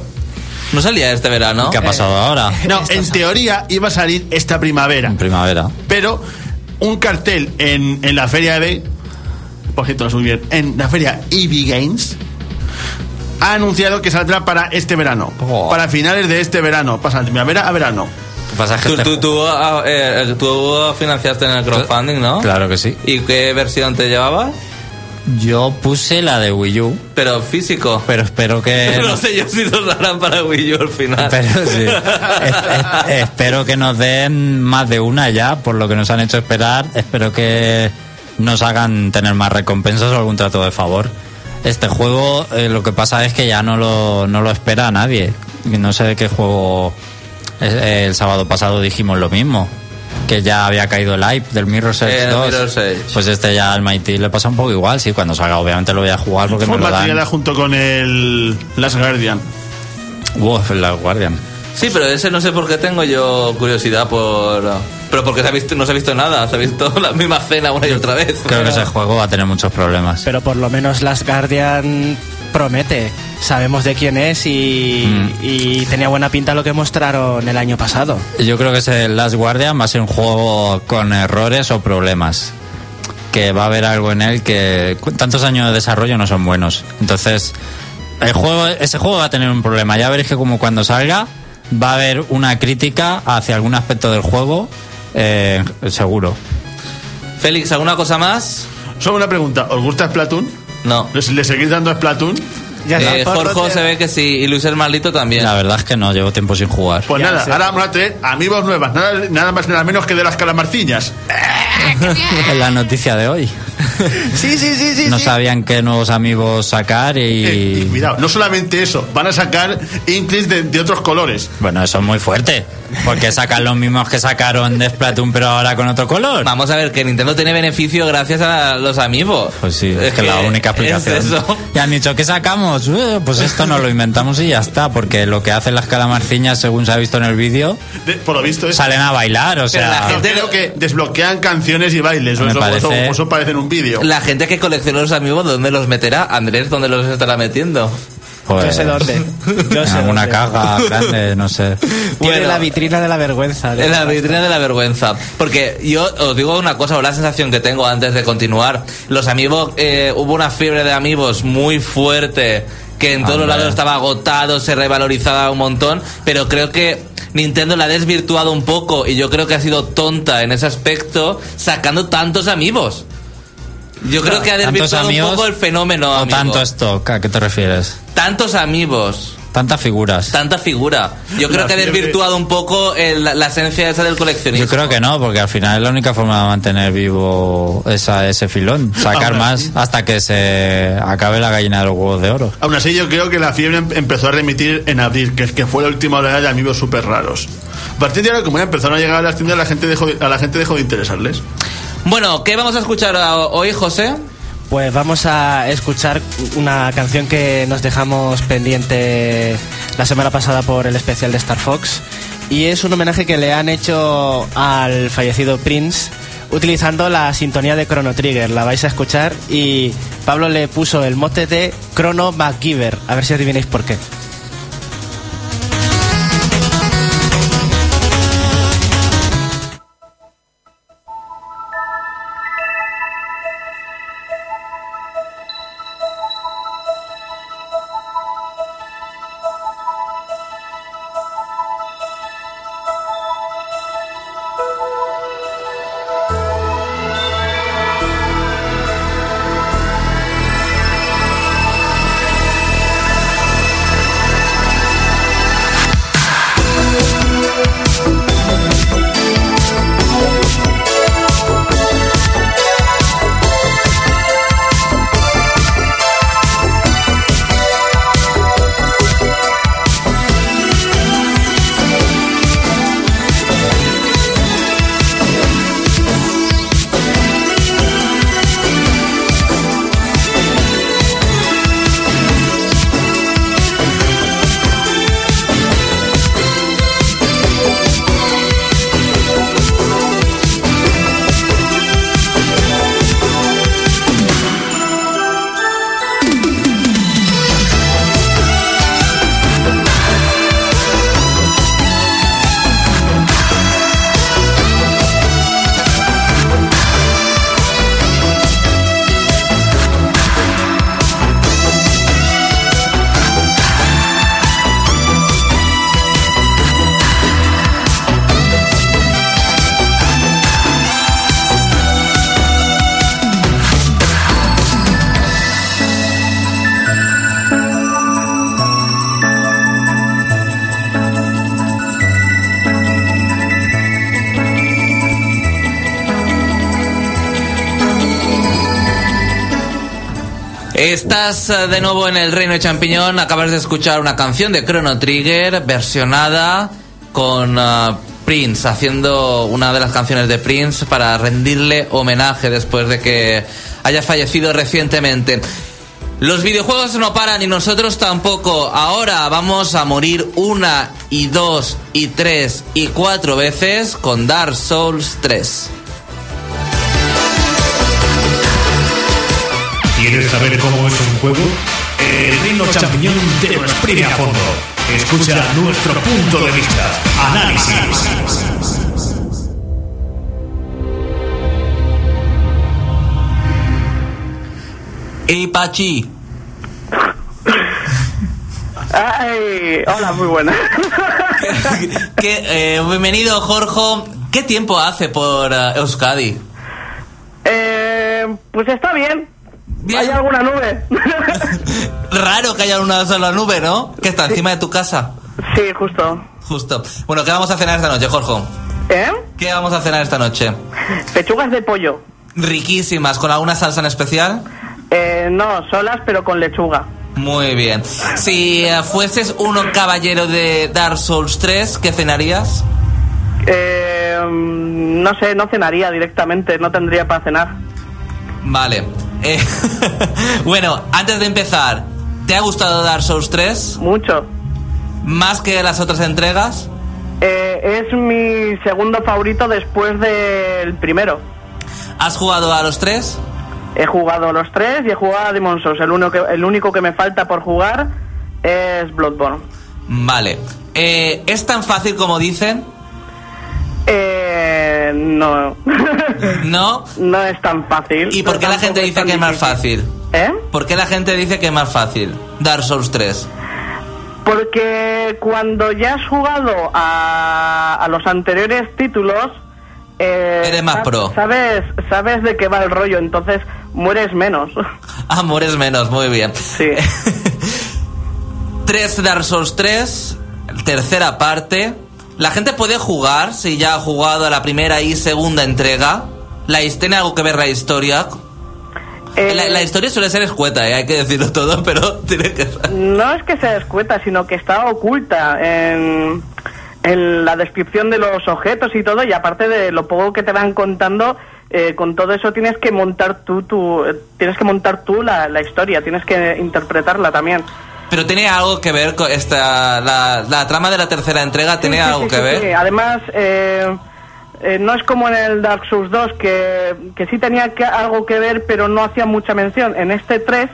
No salía este verano. ¿Qué ha pasado ahora? No, en teoría iba a salir esta primavera. En primavera. Pero un cartel en, en la feria de. Por cierto, lo subí bien. En la feria EV Games. Ha anunciado que saldrá para este verano. Oh. Para finales de este verano. Pasa de primavera a verano. Lo que pasa es que Tú, este tú, tú, ah, eh, tú financiaste en el crowdfunding, ¿no? Claro que sí. ¿Y qué versión te llevabas? Yo puse la de Wii U, Pero físico. pero espero que... no sé yo si nos darán para Wii U al final. Pero sí. Es- es- espero que nos den más de una ya, por lo que nos han hecho esperar. Espero que nos hagan tener más recompensas o algún trato de favor. Este juego, eh, lo que pasa es que ya no lo, no lo espera nadie. Y No sé de qué juego. eh, El sábado pasado dijimos lo mismo. Que ya había caído el hype del Mirror's Edge El 2. Mirror's Edge. Pues este ya al Mighty le pasa un poco igual. Sí, cuando salga, obviamente lo voy a jugar porque me Fue lo dan. junto con el Last Guardian. Uf, la Guardian. Sí, pero ese no sé por qué tengo yo curiosidad por... Pero porque se ha visto, no se ha visto nada, se ha visto la misma escena una y otra vez. Creo que ese juego va a tener muchos problemas. Pero por lo menos Last Guardian promete. Sabemos de quién es y, Mm. y tenía buena pinta lo que mostraron el año pasado. Yo creo que ese Last Guardian va a ser un juego con errores o problemas. Que va a haber algo en él que tantos años de desarrollo no son buenos. Entonces, el juego, ese juego va a tener un problema. Ya veréis que como cuando salga va a haber una crítica hacia algún aspecto del juego, eh, seguro. Félix, ¿alguna cosa más? Solo una pregunta. ¿Os gusta Splatoon? No. ¿Les- ¿Le seguís dando Splatoon? Ya Eh, Jorge se ve que sí, y Luis el Maldito también. La verdad es que no, llevo tiempo sin jugar. Pues Ya nada, sé. ahora vamos a tener amigos nuevas. Nada, nada más nada menos que de las calamarciñas. Es la noticia de hoy. Sí, sí, sí, sí. No sí. sabían qué nuevos amigos sacar Eh, y cuidado, no solamente eso, van a sacar Inklings de, de otros colores. Bueno, eso es muy fuerte. Porque sacan los mismos que sacaron de Splatoon, pero ahora con otro color. Vamos a ver, que Nintendo tiene beneficio gracias a los amigos. Pues sí, es, que, la única explicación. Es eso. Y han dicho, ¿qué sacamos? Eh, Pues esto nos lo inventamos y ya está. Porque lo que hacen las calamarciñas, según se ha visto en el vídeo, De- por lo visto es. salen a bailar. O Pero la sea, gente- Creo que desbloquean canciones y bailes. Me eso, parece- eso- eso parece en un vídeo. La gente que colecciona los amigos, ¿dónde los meterá? Andrés, ¿dónde los estará metiendo? pues, Yo sé dónde. Yo En sé alguna dónde. caja grande, no sé. Tiene Bueno. la vitrina de la vergüenza. de En la vitrina de la vergüenza. Porque yo os digo una cosa, o la sensación que tengo antes de continuar. Los amigos, eh, hubo una fiebre de amigos muy fuerte que en todos los lados estaba agotado, se revalorizaba un montón, pero creo que Nintendo la ha desvirtuado un poco y yo creo que ha sido tonta en ese aspecto sacando tantos amigos. Yo creo que ha ¿Tantos desvirtuado un poco el fenómeno. O amigo. tanto stock, ¿a qué te refieres? Tantos amigos. Tantas figuras. Tanta figura. Yo creo La que ha desvirtuado un poco el- la, la esencia esa del coleccionismo. Yo creo que no, porque al final es la única forma de mantener vivo esa, ese filón. Sacar Ahora más hasta que se acabe la gallina de los huevos de oro. Aún así, yo creo que la fiebre em- empezó a remitir en abril, que, que fue la última oleada de amigos súper raros. A partir de ahora, como ya empezaron a llegar a las tiendas, la gente dejó de- a la gente dejó de interesarles. Bueno, ¿qué vamos a escuchar hoy, José? Pues vamos a escuchar una canción que nos dejamos pendiente la semana pasada por el especial de Star Fox. Y es un homenaje que le han hecho al fallecido Prince utilizando la sintonía de Chrono Trigger. La vais a escuchar y Pablo le puso el mote de Chrono MacGyver. A ver si adivináis por qué. Estás eh, de nuevo en el Reino de Champiñón. Acabas de escuchar una canción de Chrono Trigger versionada con eh, Prince, haciendo una de las canciones de Prince para rendirle homenaje después de que haya fallecido recientemente. Los videojuegos no paran y nosotros tampoco. Ahora vamos a morir una y dos y tres y cuatro veces con Dark Souls 3. ¿Quieres saber cómo es un juego? El Reino Champiñón te lo exprime a fondo. Escucha nuestro punto de vista. Análisis. Y Pachi, Ay, hola, muy buena. eh, bienvenido Jorge. ¿Qué tiempo hace por eh, Euskadi? eh, pues está bien. Bien. ¿Hay alguna nube? Raro que haya una sola nube, ¿no? Que está encima de tu casa. sí, justo. Justo. Bueno, ¿qué vamos a cenar esta noche, Jorge? ¿Eh? ¿Qué vamos a cenar esta noche? Pechugas de pollo. Riquísimas, ¿con alguna salsa en especial? Eh, no, solas, pero con lechuga. Muy bien. Si fueses un caballero de Dark Souls 3, ¿qué cenarías? Eh, mm, no sé, no cenaría directamente, no tendría para cenar. Vale. Eh, bueno, antes de empezar, ¿te ha gustado Dark Souls 3? Mucho. ¿Más que las otras entregas? Eh, es mi segundo favorito después del primero. ¿Has jugado a los tres? He jugado los tres y he jugado a Demon's Souls. El único que, el único que me falta por jugar es Bloodborne. Vale. Eh, ¿Es tan fácil como dicen? Eh, no. ¿No? no es tan fácil. ¿Y por qué la gente dice que es más fácil? ¿Eh? ¿Por qué la gente dice que es más fácil? Dark Souls 3. Porque cuando ya has jugado a, a los anteriores títulos... eh, Eres más pro. Sabes, sabes de qué va el rollo, entonces mueres menos. Amores menos, muy bien. Sí. 3 Dark Souls 3, tercera parte. La gente puede jugar si ya ha jugado a la primera y segunda entrega. La tiene algo que ver la historia. Eh, La, la historia suele ser escueta, ¿eh? hay que decirlo todo, pero tiene que ser. No es que sea escueta, sino que está oculta en, en la descripción de los objetos y todo, y aparte de lo poco que te van contando, eh, con todo eso tienes que montar tú, tú eh, tienes que montar tú la, la historia, tienes que interpretarla también. Pero tiene algo que ver con esta. La, la trama de la tercera entrega Sí, sí, algo sí, que ver. sí. Además, eh, eh, no es como en el Dark Souls 2, que, que sí tenía que, algo que ver, pero no hacía mucha mención. En este 3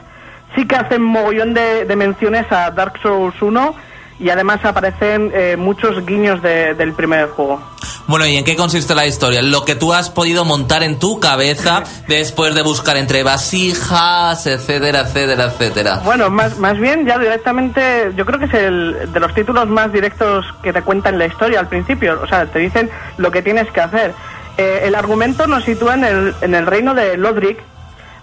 sí que hacen mogollón de, de menciones a Dark Souls 1 y además aparecen eh, muchos guiños de- del primer juego. Bueno, ¿y en qué consiste la historia? Lo que tú has podido montar en tu cabeza después de buscar entre vasijas, etcétera, etcétera, etcétera. Bueno, más, más bien ya directamente, yo creo que es el de los títulos más directos que te cuentan la historia al principio. O sea, te dicen lo que tienes que hacer. Eh, el argumento nos sitúa en el, en el reino de Lodric,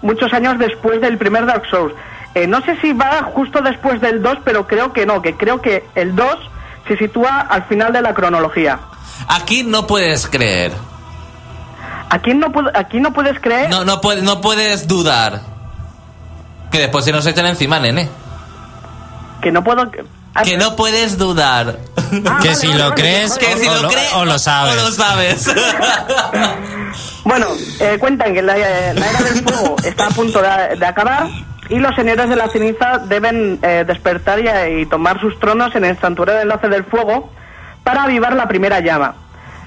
muchos años después del primer Dark Souls. Eh, no sé si va justo después del 2, pero creo que no, que creo que el 2 se sitúa al final de la cronología. Aquí no puedes creer. Aquí no, pu- aquí no puedes creer No, no, puedes, no puedes dudar. Que después se nos echan encima, nene. que no puedo... Ah, Que no puedes dudar. ah, que vale, si vale, lo vale, crees vale. Que si o lo crees o lo sabes. O lo sabes. Bueno, eh, cuentan que la, eh, la era del fuego está a punto de, de acabar y los señores de la ceniza deben eh, despertar y, y tomar sus tronos en el santuario del enlace del fuego para avivar la primera llama.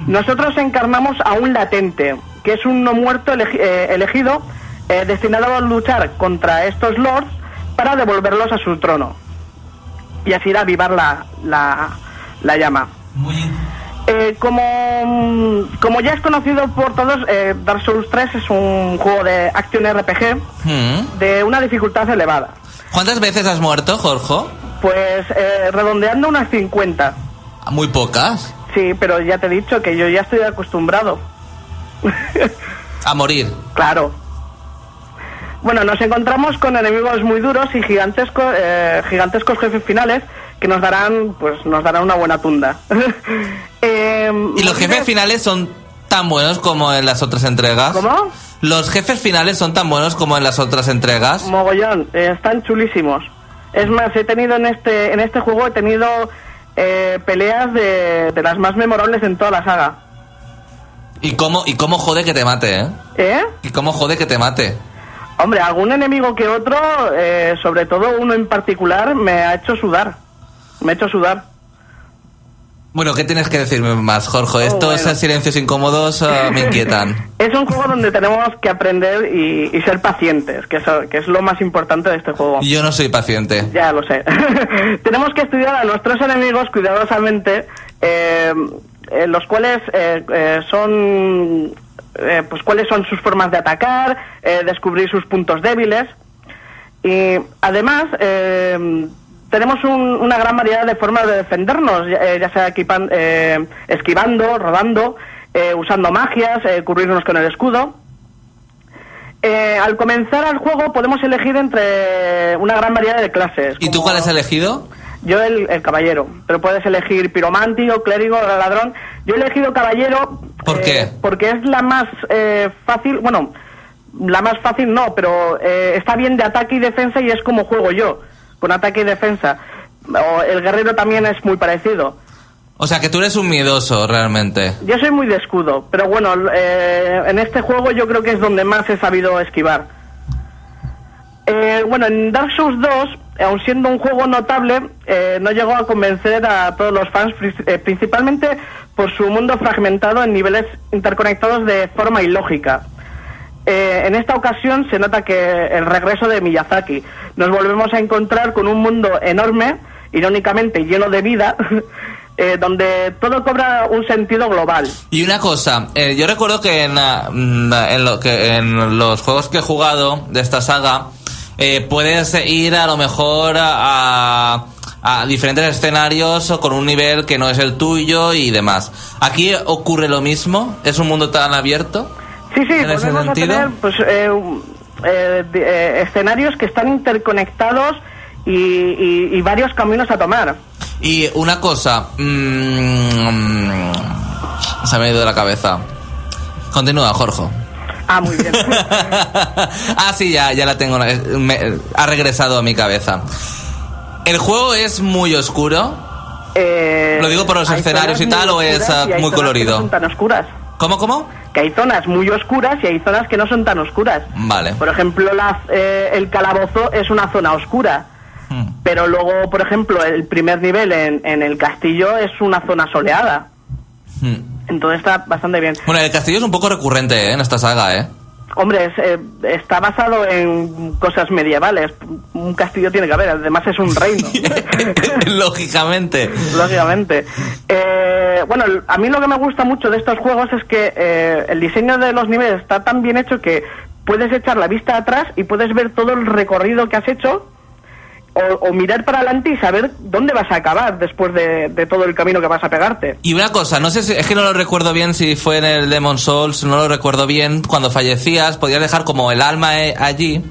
Nosotros encarnamos a un latente, que es un no muerto eh, elegido eh, destinado a luchar contra estos lords para devolverlos a su trono y así avivar la, la, la llama. Eh, como, como ya es conocido por todos, eh, Dark Souls 3 es un juego de acción RPG Hmm. de una dificultad elevada. ¿Cuántas veces has muerto, Jorge? Pues eh, redondeando unas 50. Muy pocas. Sí, pero ya te he dicho que yo ya estoy acostumbrado. A morir. claro. Bueno, nos encontramos con enemigos muy duros y gigantescos, eh, gigantescos jefes finales que nos darán, pues, nos darán una buena tunda. Eh, ¿Y los jefes finales son tan buenos como en las otras entregas? ¿Cómo? ¿Los jefes finales son tan buenos como en las otras entregas? Mogollón, eh, están chulísimos. Es más, he tenido en este, en este juego, he tenido eh, peleas de, de las más memorables en toda la saga. ¿Y cómo, y cómo jode que te mate, eh? ¿Eh? ¿Y cómo jode que te mate? Hombre, algún enemigo que otro, eh, sobre todo uno en particular, me ha hecho sudar. Me ha hecho sudar. Bueno, ¿qué tienes que decirme más, Jorge? Estos Oh, bueno. eh, silencios incómodos eh, me inquietan. Es un juego donde tenemos que aprender y, y ser pacientes, que, eso- que es lo más importante de este juego. Yo no soy paciente. Ya lo sé. Tenemos que estudiar a nuestros enemigos cuidadosamente, eh, eh, los cuales eh, eh, son, eh, pues cuáles son sus formas de atacar, eh, descubrir sus puntos débiles. Y además eh, tenemos un- una gran variedad de formas de defendernos, ya, eh, ya sea equipan- eh, esquivando, rodando, eh, usando magias, eh, cubrirnos con el escudo. Eh, al comenzar al juego podemos elegir entre una gran variedad de clases. ¿Y tú cuál has elegido? Yo el, el caballero, pero puedes elegir piromántico, clérigo, ladrón. Yo he elegido caballero. ¿Por eh, qué? Porque es la más eh, fácil, bueno, la más fácil no, pero eh, está bien de ataque y defensa y es como juego yo, con ataque y defensa. O el guerrero también es muy parecido. O sea, que tú eres un miedoso, realmente. Yo soy muy de escudo, pero bueno, eh, en este juego yo creo que es donde más he sabido esquivar. Eh, bueno, en Dark Souls 2, aun siendo un juego notable, eh, no llegó a convencer a todos los fans, eh, principalmente por su mundo fragmentado en niveles interconectados de forma ilógica. Eh, en esta ocasión se nota que el regreso de Miyazaki. Nos volvemos a encontrar con un mundo enorme, irónicamente lleno de vida, eh, donde todo cobra un sentido global. Y una cosa, eh, yo recuerdo que en, ah, mm, en, lo que en los juegos que he jugado de esta saga, eh, puedes ir a lo mejor a, a diferentes escenarios o con un nivel que no es el tuyo y demás. ¿Aquí ocurre lo mismo? ¿Es un mundo tan abierto? Sí, sí, ¿En ese a sentido? tener pues, eh, eh, de- escenarios que están interconectados y, y- y varios caminos a tomar. Y una cosa, mm, se me ha ido de la cabeza. Continúa, Jorge. Ah, muy bien. ah, sí, ya, ya la tengo. me- ha regresado a mi cabeza. ¿El juego es muy oscuro? Eh, ¿Lo digo por los escenarios y tal, o es, ah, muy colorido? No son tan oscuras. ¿Cómo, cómo? Que hay zonas muy oscuras y hay zonas que no son tan oscuras. Vale. Por ejemplo, la- eh, el calabozo es una zona oscura. Hmm. Pero luego, por ejemplo, el primer nivel en, en el castillo es una zona soleada. Hmm. Entonces está bastante bien. Bueno, el castillo es un poco recurrente ¿eh? en esta saga, ¿eh? Hombre, es, eh, está basado en cosas medievales. Un castillo tiene que haber, además es un reino. Lógicamente. Lógicamente. Eh, bueno, a mí lo que me gusta mucho de estos juegos es que eh, el diseño de los niveles está tan bien hecho que puedes echar la vista atrás y puedes ver todo el recorrido que has hecho o, o mirar para adelante y saber dónde vas a acabar después de, de todo el camino que vas a pegarte. Y una cosa, no sé si, es que no lo recuerdo bien si fue en el Demon Souls, no lo recuerdo bien. Cuando fallecías, podías dejar como el alma eh, allí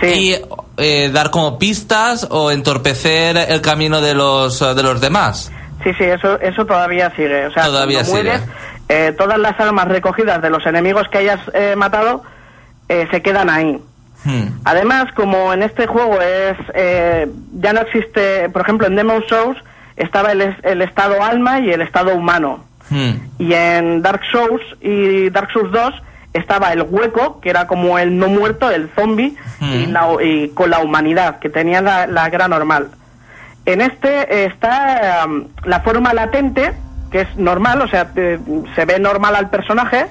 Sí. y eh, dar como pistas o entorpecer el camino de los, de los demás. Sí, sí, eso, eso todavía sigue. O sea, Todavía cuando mueres, sigue. eh, todas las almas recogidas de los enemigos que hayas eh, matado eh, se quedan ahí. Hmm. Además, como en este juego es eh, ya no existe, por ejemplo, en Demon Souls estaba el, el estado alma y el estado humano. Hmm. Y en Dark Souls y Dark Souls 2 estaba el hueco, que era como el no muerto, el zombie, y, Mm. la- y con la humanidad, que tenía la, la gran normal. En este eh, está um, la forma latente, que es normal, o sea, te- se ve normal al personaje,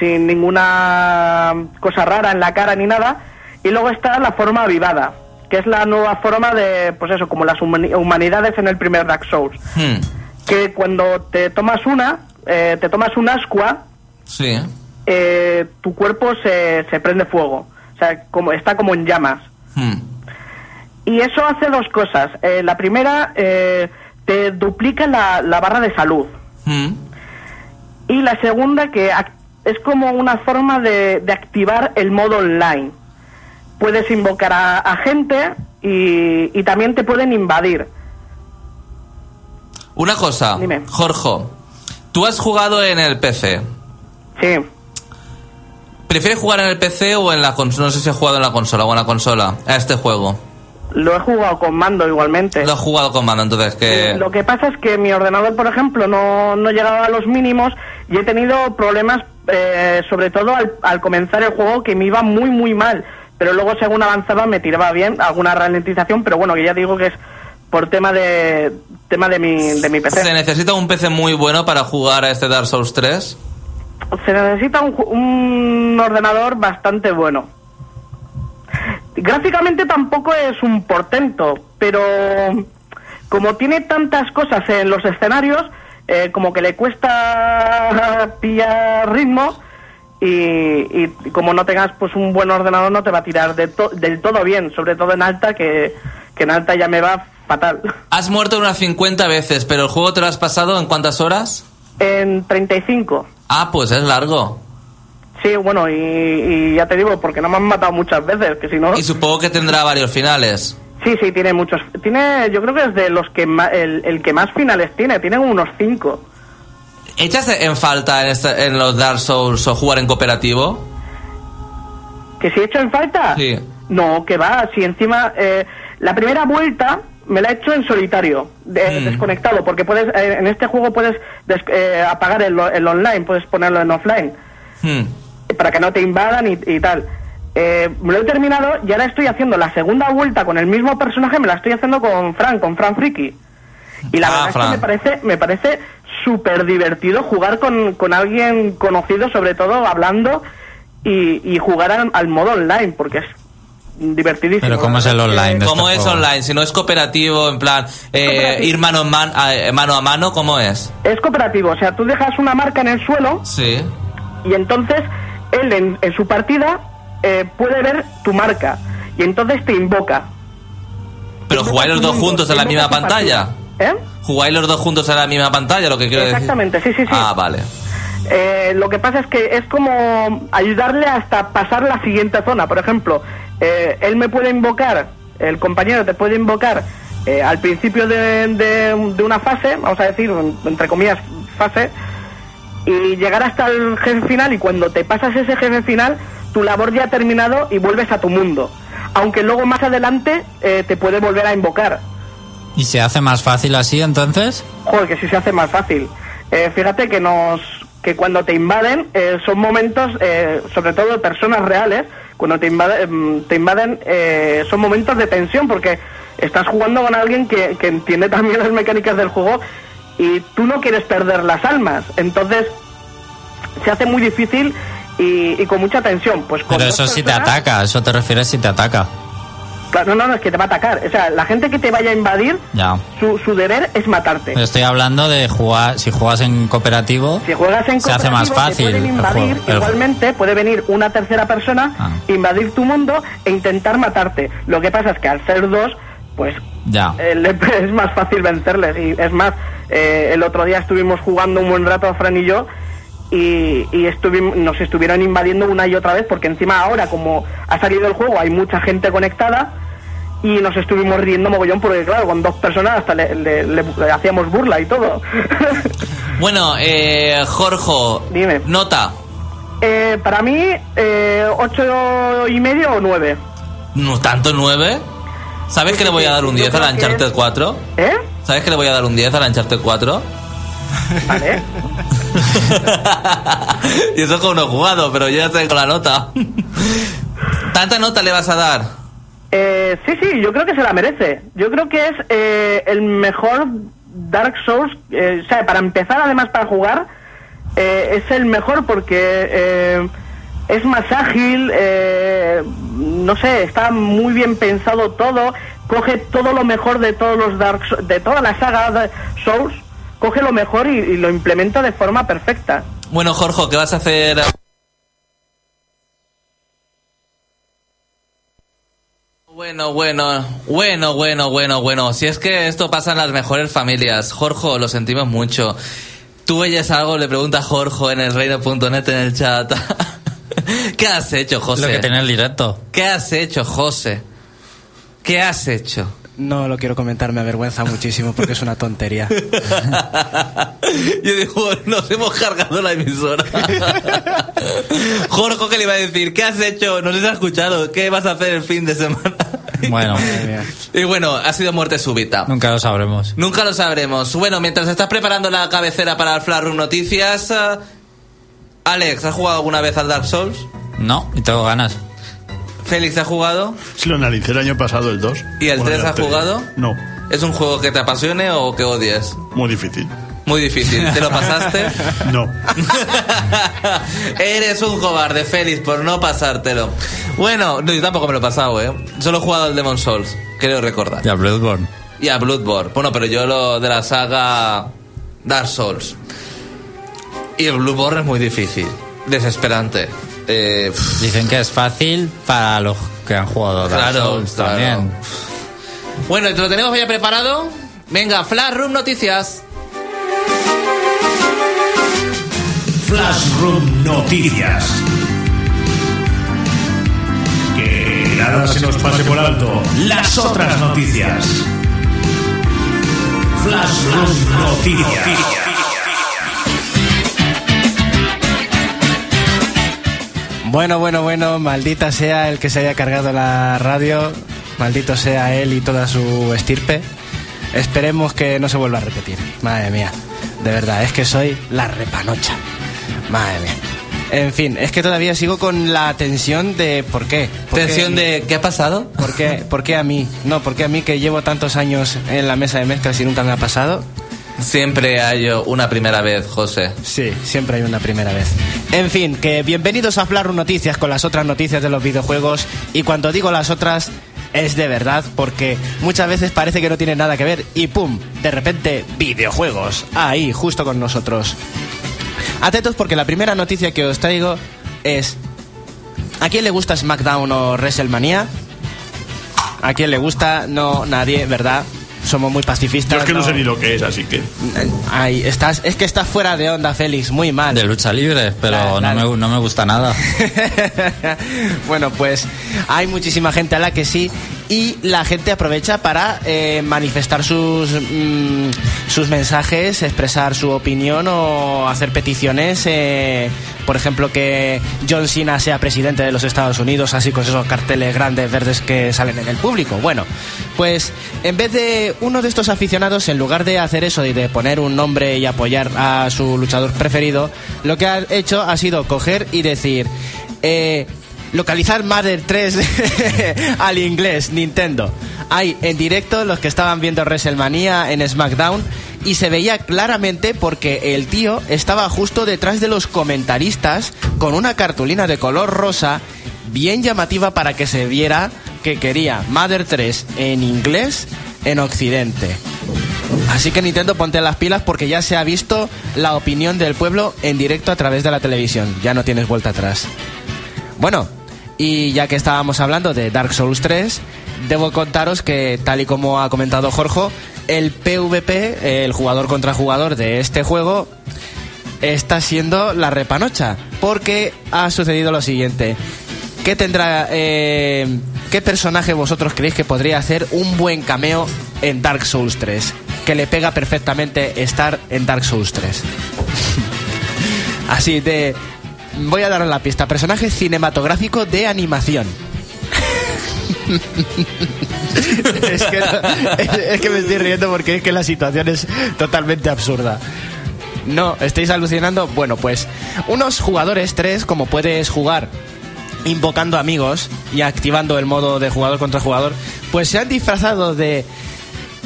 sin ninguna cosa rara en la cara ni nada. Y luego está la forma avivada, que es la nueva forma de, pues eso, como las humani- humanidades en el primer Dark Souls. Hmm. Que cuando te tomas una, eh, te tomas un ascua, Sí. eh, tu cuerpo se, se prende fuego. O sea, como, está como en llamas. Hmm. Y eso hace dos cosas. Eh, la primera, eh, te duplica la, la barra de salud. Hmm. Y la segunda, que es como una forma de, de activar el modo online. Puedes invocar a, a gente y, y también te pueden invadir. Una cosa, Dime. Jorge, tú has jugado en el PC. Sí. ¿Prefieres jugar en el PC o en la consola? No sé si has jugado en la consola o en la consola a este juego. Lo he jugado con mando igualmente. Lo has jugado con mando, entonces que... Lo que pasa es que mi ordenador, por ejemplo, no, no llegaba a los mínimos y he tenido problemas, eh, sobre todo al, al comenzar el juego, que me iba muy, muy mal. Pero luego, según avanzaba, me tiraba bien, alguna ralentización, pero bueno, que ya digo que es por tema de tema de mi, de mi PC. ¿Se necesita un PC muy bueno para jugar a este Dark Souls 3? Se necesita un, un ordenador bastante bueno. Gráficamente tampoco es un portento, pero como tiene tantas cosas en los escenarios, eh, como que le cuesta pillar ritmo y, y como no tengas pues un buen ordenador no te va a tirar de to- del todo bien, sobre todo en alta, que, que en alta ya me va fatal. Has muerto unas 50 veces, pero el juego te lo has pasado en cuántas horas? En 35. Ah, pues es largo. Sí, bueno, y, y ya te digo, porque no me han matado muchas veces, que si no... Y supongo que tendrá varios finales. Sí, sí, tiene muchos. Tiene, yo creo que es de los que ma- el, el que más finales tiene. Tiene unos cinco. ¿Echas en falta en, este- en los Dark Souls o jugar en cooperativo? ¿Que si he hecho en falta? Sí. No, que va. Si encima eh, la primera vuelta me la he hecho en solitario, de- Mm. desconectado, porque puedes eh, en este juego puedes des- eh, apagar el, el online, puedes ponerlo en offline Hmm. para que no te invadan y, y tal. Eh, me lo he terminado y ahora estoy haciendo la segunda vuelta con el mismo personaje, me la estoy haciendo con Fran, con Fran Friki. Y la Ah, verdad es que me parece, me parece súper divertido jugar con, con alguien conocido, sobre todo hablando, y, y jugar al, al modo online, porque es divertidísimo. Pero ¿cómo es el online? de ¿Cómo este es juego? online? Si no es cooperativo, en plan, eh, ir mano, en man- a, mano a mano, ¿cómo es? Es cooperativo, o sea, tú dejas una marca en el suelo Sí. y entonces él en, en su partida eh, puede ver tu marca y entonces te invoca. Pero jugáis los dos juntos en la misma pantalla. partida. ¿Eh? ¿Jugáis los dos juntos en la misma pantalla, lo que quiero Exactamente, sí, sí, sí. decir? Ah, vale. Eh, lo que pasa es que es como ayudarle hasta pasar la siguiente zona. Por ejemplo, eh, él me puede invocar, el compañero te puede invocar eh, al principio de, de- de una fase, vamos a decir, entre comillas, fase, y llegar hasta el jefe final y cuando te pasas ese jefe final, tu labor ya ha terminado y vuelves a tu mundo. Aunque luego más adelante eh, te puede volver a invocar. ¿Y se hace más fácil así entonces? Joder, que sí se hace más fácil. Eh, fíjate que nos que cuando te invaden eh, son momentos, eh, sobre todo de personas reales, cuando te invaden, te invaden eh, son momentos de tensión porque estás jugando con alguien que, que entiende también las mecánicas del juego y tú no quieres perder las almas. Entonces se hace muy difícil y, y con mucha tensión. Pues con Pero eso sí te personas- ataca, eso te refieres si te ataca. Claro, no, no, es que te va a atacar. O sea, la gente que te vaya a invadir, Ya. su, su deber es matarte. Estoy hablando de jugar, si juegas en cooperativo, Si juegas en se hace más cooperativo, fácil pueden invadir, el- igualmente puede venir una tercera persona, Ah. invadir tu mundo e intentar matarte. Lo que pasa es que al ser dos, pues Ya. eh, es más fácil vencerles. Y es más, eh, el otro día estuvimos jugando un buen rato, Fran y yo, y, y estuvim- nos estuvieron invadiendo una y otra vez, porque encima ahora, como ha salido el juego, hay mucha gente conectada. Y nos estuvimos riendo mogollón porque, claro, con dos personas hasta le, le- le- le hacíamos burla y todo. Bueno, eh, Jorge, Dime. nota. Eh, para mí, eh, ocho y medio o nueve. ¿No tanto 9? ¿Sabes que le voy a dar un Yo 10 a la Uncharted es- 4? ¿Eh? ¿Sabes que le voy a dar un 10 a la Uncharted 4? Vale. y eso que no he jugado, pero yo ya tengo la nota. ¿Tanta nota le vas a dar? Eh, sí, sí, yo creo que se la merece. Yo creo que es eh, el mejor Dark Souls. eh, o sea, para empezar, además, para jugar, eh, es el mejor porque eh, es más ágil. eh, no sé, está muy bien pensado todo. Coge todo lo mejor de todos los Dark de toda la saga de Souls. Coge lo mejor y, y lo implementa de forma perfecta. Bueno, Jorge, ¿qué vas a hacer? Bueno, bueno, bueno, bueno, bueno, bueno. Si es que esto pasa en las mejores familias. Jorge, lo sentimos mucho. Tú oyes algo, le pregunta a Jorge en el reino.net en el chat. ¿Qué has hecho, José? Lo que tiene el directo. ¿Qué has hecho, José? ¿Qué has hecho? No lo quiero comentar, me avergüenza muchísimo porque es una tontería. Yo digo, nos hemos cargado la emisora. Jorge, ¿qué le iba a decir? ¿Qué has hecho? No se ha escuchado. ¿Qué vas a hacer el fin de semana? Bueno, Y bueno, ha sido muerte súbita. nunca lo sabremos. Nunca lo sabremos. Bueno, mientras estás preparando la cabecera para el Flash Room Noticias, eh, Alex, ¿has jugado alguna vez al Dark Souls? No, y tengo ganas. Félix, ¿has jugado? Si lo analicé el año pasado, el 2. ¿Y el 3 has jugado? No, ¿Es un juego que te apasione o que odies? muy difícil. Muy difícil. ¿Te lo pasaste? No. Eres un cobarde, Félix, por no pasártelo. Bueno, no, yo tampoco me lo he pasado, ¿eh? Solo he jugado al Demon Souls, creo recordar. Y a Bloodborne. Y a Bloodborne. Bueno, pero yo lo de la saga Dark Souls. Y el Bloodborne es muy difícil. Desesperante. Eh, Dicen que es fácil para los que han jugado Dark Claro, Souls claro. también. Bueno, ¿y te lo tenemos ya preparado? Venga, Flash Room Noticias. Flash Room Noticias. Que nada se nos pase por alto. Las otras noticias. Flash Room Noticias. Bueno, bueno, bueno, maldita sea el que se haya cargado la radio, maldito sea él y toda su estirpe. Esperemos que no se vuelva a repetir. Madre mía, de verdad, es que soy la repanocha. Madre mía. En fin, es que todavía sigo con la tensión de por qué. ¿Por qué? Tensión de ¿qué ha pasado? ¿Por qué, ¿Por qué a mí? No, ¿por qué a mí que llevo tantos años en la mesa de mezclas y nunca me ha pasado? Siempre hay una primera vez, José. Sí, siempre hay una primera vez. En fin, que bienvenidos a Room Noticias con las otras noticias de los videojuegos. Y cuando digo las otras, es de verdad, porque muchas veces parece que no tiene nada que ver y ¡pum! De repente, videojuegos. Ahí, justo con nosotros. Atentos porque la primera noticia que os traigo es... ¿A quién le gusta SmackDown o WrestleMania? ¿A quién le gusta? No, nadie, ¿verdad? Somos muy pacifistas. Yo es que no sé ni lo que es, así que. Estás, es que estás fuera de onda, Félix, muy mal. De lucha libre, pero Claro, claro. No, me, no me gusta nada. bueno, pues hay muchísima gente a la que sí y la gente aprovecha para eh, manifestar sus, mm, sus mensajes, expresar su opinión o hacer peticiones. eh, por ejemplo, que John Cena sea presidente de los Estados Unidos, así con esos carteles grandes verdes que salen en el público. Bueno, pues en vez de uno de estos aficionados, en lugar de hacer eso y de poner un nombre y apoyar a su luchador preferido, lo que ha hecho ha sido coger y decir... eh, localizar Mother 3 al inglés, Nintendo. Hay en directo los que estaban viendo WrestleMania en SmackDown y se veía claramente porque el tío estaba justo detrás de los comentaristas con una cartulina de color rosa bien llamativa para que se viera que quería Mother 3 en inglés en Occidente. Así que Nintendo ponte las pilas porque ya se ha visto la opinión del pueblo en directo a través de la televisión. Ya no tienes vuelta atrás. Bueno, y ya que estábamos hablando de Dark Souls 3, debo contaros que, tal y como ha comentado Jorge, el PvP, el jugador contra jugador de este juego, está siendo la repanocha. Porque ha sucedido lo siguiente. ¿Qué tendrá. eh, ¿Qué personaje vosotros creéis que podría hacer un buen cameo en Dark Souls 3? Que le pega perfectamente estar en Dark Souls 3. Así de. Voy a daros la pista. Personaje cinematográfico de animación. es, que, es, es que me estoy riendo porque es que la situación es totalmente absurda. No, ¿estáis alucinando? Bueno, pues unos jugadores, tres, como puedes jugar invocando amigos y activando el modo de jugador contra jugador, pues se han disfrazado de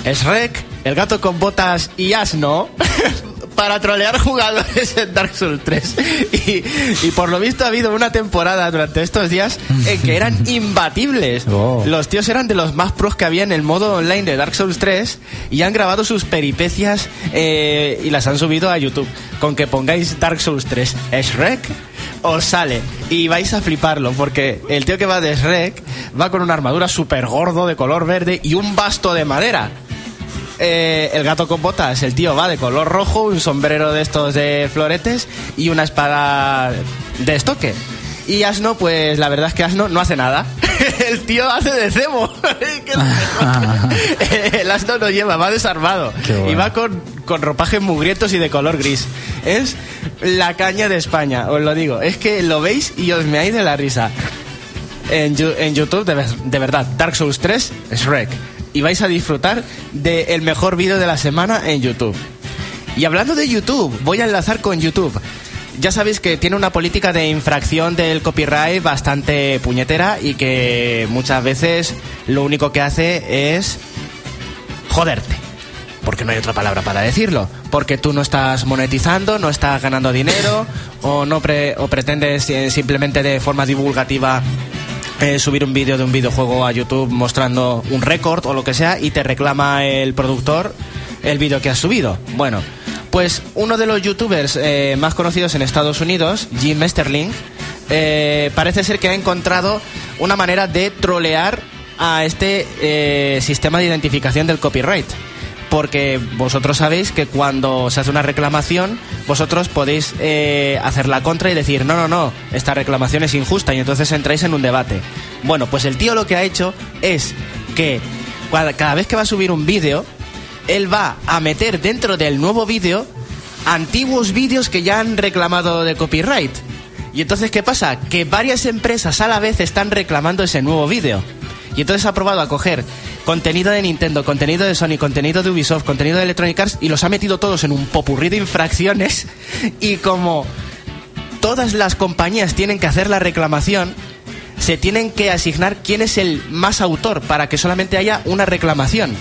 Shrek, el gato con botas y asno para trolear jugadores en Dark Souls 3. Y, y por lo visto ha habido una temporada durante estos días en que eran imbatibles. Oh. Los tíos eran de los más pros que había en el modo online de Dark Souls 3 y han grabado sus peripecias eh, y las han subido a YouTube. Con que pongáis Dark Souls 3 Shrek os sale y vais a fliparlo porque el tío que va de Shrek va con una armadura súper gordo de color verde y un basto de madera. Eh, el gato con botas, el tío va de color rojo, un sombrero de estos de floretes y una espada de estoque. Y Asno, pues la verdad es que Asno no hace nada. el tío hace de cebo. El asno no lleva, va desarmado. Bueno. Y va con, con ropajes mugrientos y de color gris. Es la caña de España, os lo digo. Es que lo veis y os meáis de la risa. En, YouTube, de, de verdad, Dark Souls 3, Shrek. Y vais a disfrutar del mejor vídeo de la semana en YouTube. Y hablando de YouTube, voy a enlazar con YouTube. Ya sabéis que tiene una política de infracción del copyright bastante puñetera y que muchas veces lo único que hace es joderte. Porque no hay otra palabra para decirlo. Porque tú no estás monetizando, no estás ganando dinero o no pre- o pretendes eh, simplemente de forma divulgativa eh, subir un vídeo de un videojuego a YouTube mostrando un récord o lo que sea y te reclama el productor el vídeo que has subido. Bueno, pues uno de los youtubers eh, más conocidos en Estados Unidos, Jim Mesterling, eh, parece ser que ha encontrado una manera de trolear a este eh, sistema de identificación del copyright. Porque vosotros sabéis que cuando se hace una reclamación, vosotros podéis eh, hacer la contra y decir, no, no, no, esta reclamación es injusta y entonces entráis en un debate. Bueno, pues el tío lo que ha hecho es que cada vez que va a subir un vídeo, él va a meter dentro del nuevo vídeo antiguos vídeos que ya han reclamado de copyright. Y entonces, ¿qué pasa? Que varias empresas a la vez están reclamando ese nuevo vídeo. Y entonces ha probado a coger contenido de Nintendo, contenido de Sony, contenido de Ubisoft, contenido de Electronic Arts y los ha metido todos en un popurrí de infracciones. Y como todas las compañías tienen que hacer la reclamación, se tienen que asignar quién es el más autor para que solamente haya una reclamación.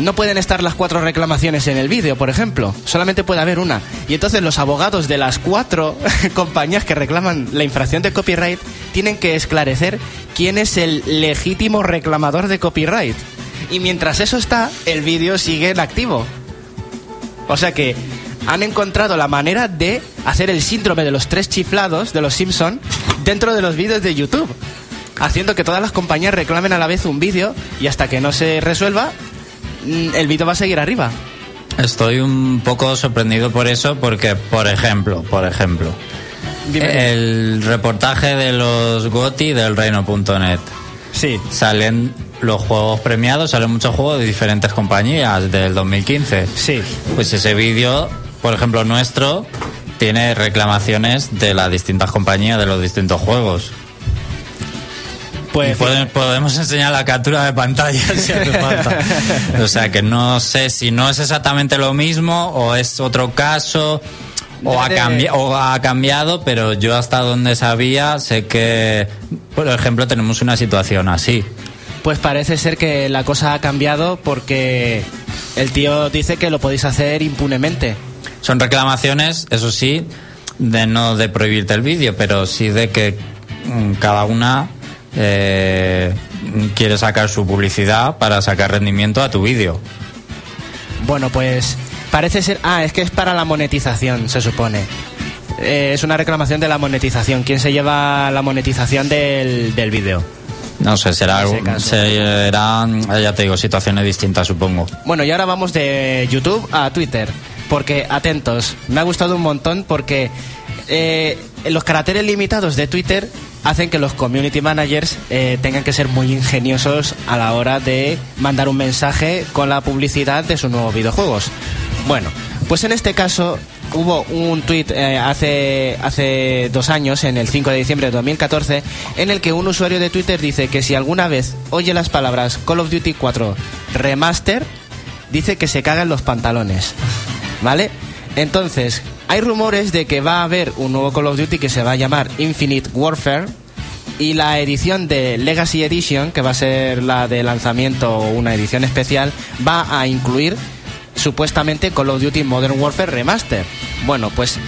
No pueden estar las cuatro reclamaciones en el vídeo, por ejemplo. Solamente puede haber una. Y entonces los abogados de las cuatro compañías que reclaman la infracción de copyright tienen que esclarecer quién es el legítimo reclamador de copyright. Y mientras eso está, el vídeo sigue en activo. O sea que han encontrado la manera de hacer el síndrome de los tres chiflados de los Simpson dentro de los vídeos de YouTube. Haciendo que todas las compañías reclamen a la vez un vídeo y hasta que no se resuelva, el vídeo va a seguir arriba. Estoy un poco sorprendido por eso porque, por ejemplo, por ejemplo, Dime. el reportaje de los GOTI del Reino.net Sí. salen los juegos premiados, salen muchos juegos de diferentes compañías del 2015. Sí. Pues ese vídeo, por ejemplo, nuestro, tiene reclamaciones de las distintas compañías de los distintos juegos. Pues podemos enseñar la captura de pantalla si hace falta. O sea que no sé si no es exactamente lo mismo o es otro caso o ha, o ha cambiado, pero yo hasta donde sabía sé que, por ejemplo, tenemos una situación así. Pues parece ser que la cosa ha cambiado porque el tío dice que lo podéis hacer impunemente. Son reclamaciones, eso sí, de no de prohibirte el vídeo, pero sí de que mm, cada una eh, quiere sacar su publicidad para sacar rendimiento a tu vídeo. Bueno, pues parece ser... Ah, es que es para la monetización, se supone. Eh, es una reclamación de la monetización. ¿Quién se lleva la monetización del, del vídeo? No sé, será, serán, ya te digo, situaciones distintas, supongo. Bueno, y ahora vamos de YouTube a Twitter. Porque, atentos, me ha gustado un montón porque eh, los caracteres limitados de Twitter hacen que los community managers eh, tengan que ser muy ingeniosos a la hora de mandar un mensaje con la publicidad de sus nuevos videojuegos. Bueno, pues en este caso hubo un tweet eh, hace, hace dos años, en el 5 de diciembre de 2014, en el que un usuario de Twitter dice que si alguna vez oye las palabras Call of Duty 4 Remaster, dice que se cagan los pantalones. ¿Vale? Entonces, hay rumores de que va a haber un nuevo Call of Duty que se va a llamar Infinite Warfare y la edición de Legacy Edition, que va a ser la de lanzamiento o una edición especial, va a incluir supuestamente Call of Duty Modern Warfare Remaster. Bueno, pues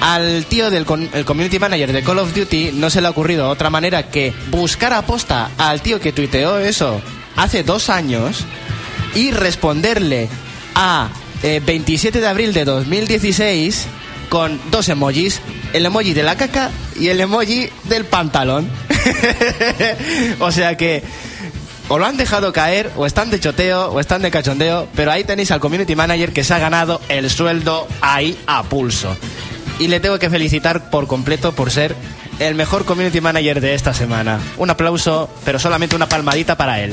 al tío del el community manager de Call of Duty no se le ha ocurrido otra manera que buscar a posta al tío que tuiteó eso hace dos años y responderle a eh, 27 de abril de 2016 con dos emojis, el emoji de la caca y el emoji del pantalón. o sea que o lo han dejado caer, o están de choteo, o están de cachondeo, pero ahí tenéis al community manager que se ha ganado el sueldo ahí a pulso. Y le tengo que felicitar por completo por ser el mejor community manager de esta semana. Un aplauso, pero solamente una palmadita para él.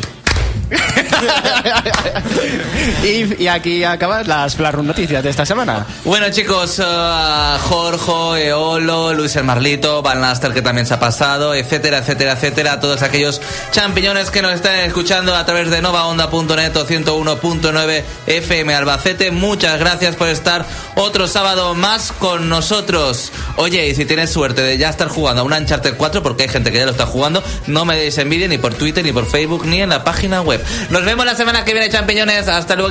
y, aquí acaban las Flash Room noticias de esta semana. Bueno chicos, uh, Jorge, Eolo, Luis el Marlito, Van Laster que también se ha pasado, etcétera, etcétera, etcétera, todos aquellos champiñones que nos están escuchando a través de novaonda.net o 101.9 FM Albacete, muchas gracias por estar otro sábado más con nosotros. Oye, y si tienes suerte de ya estar jugando a un Uncharted 4, porque hay gente que ya lo está jugando, no me deis envidia ni por Twitter, ni por Facebook, ni en la página web. Nos vemos la semana que viene, champiñones. Hasta luego.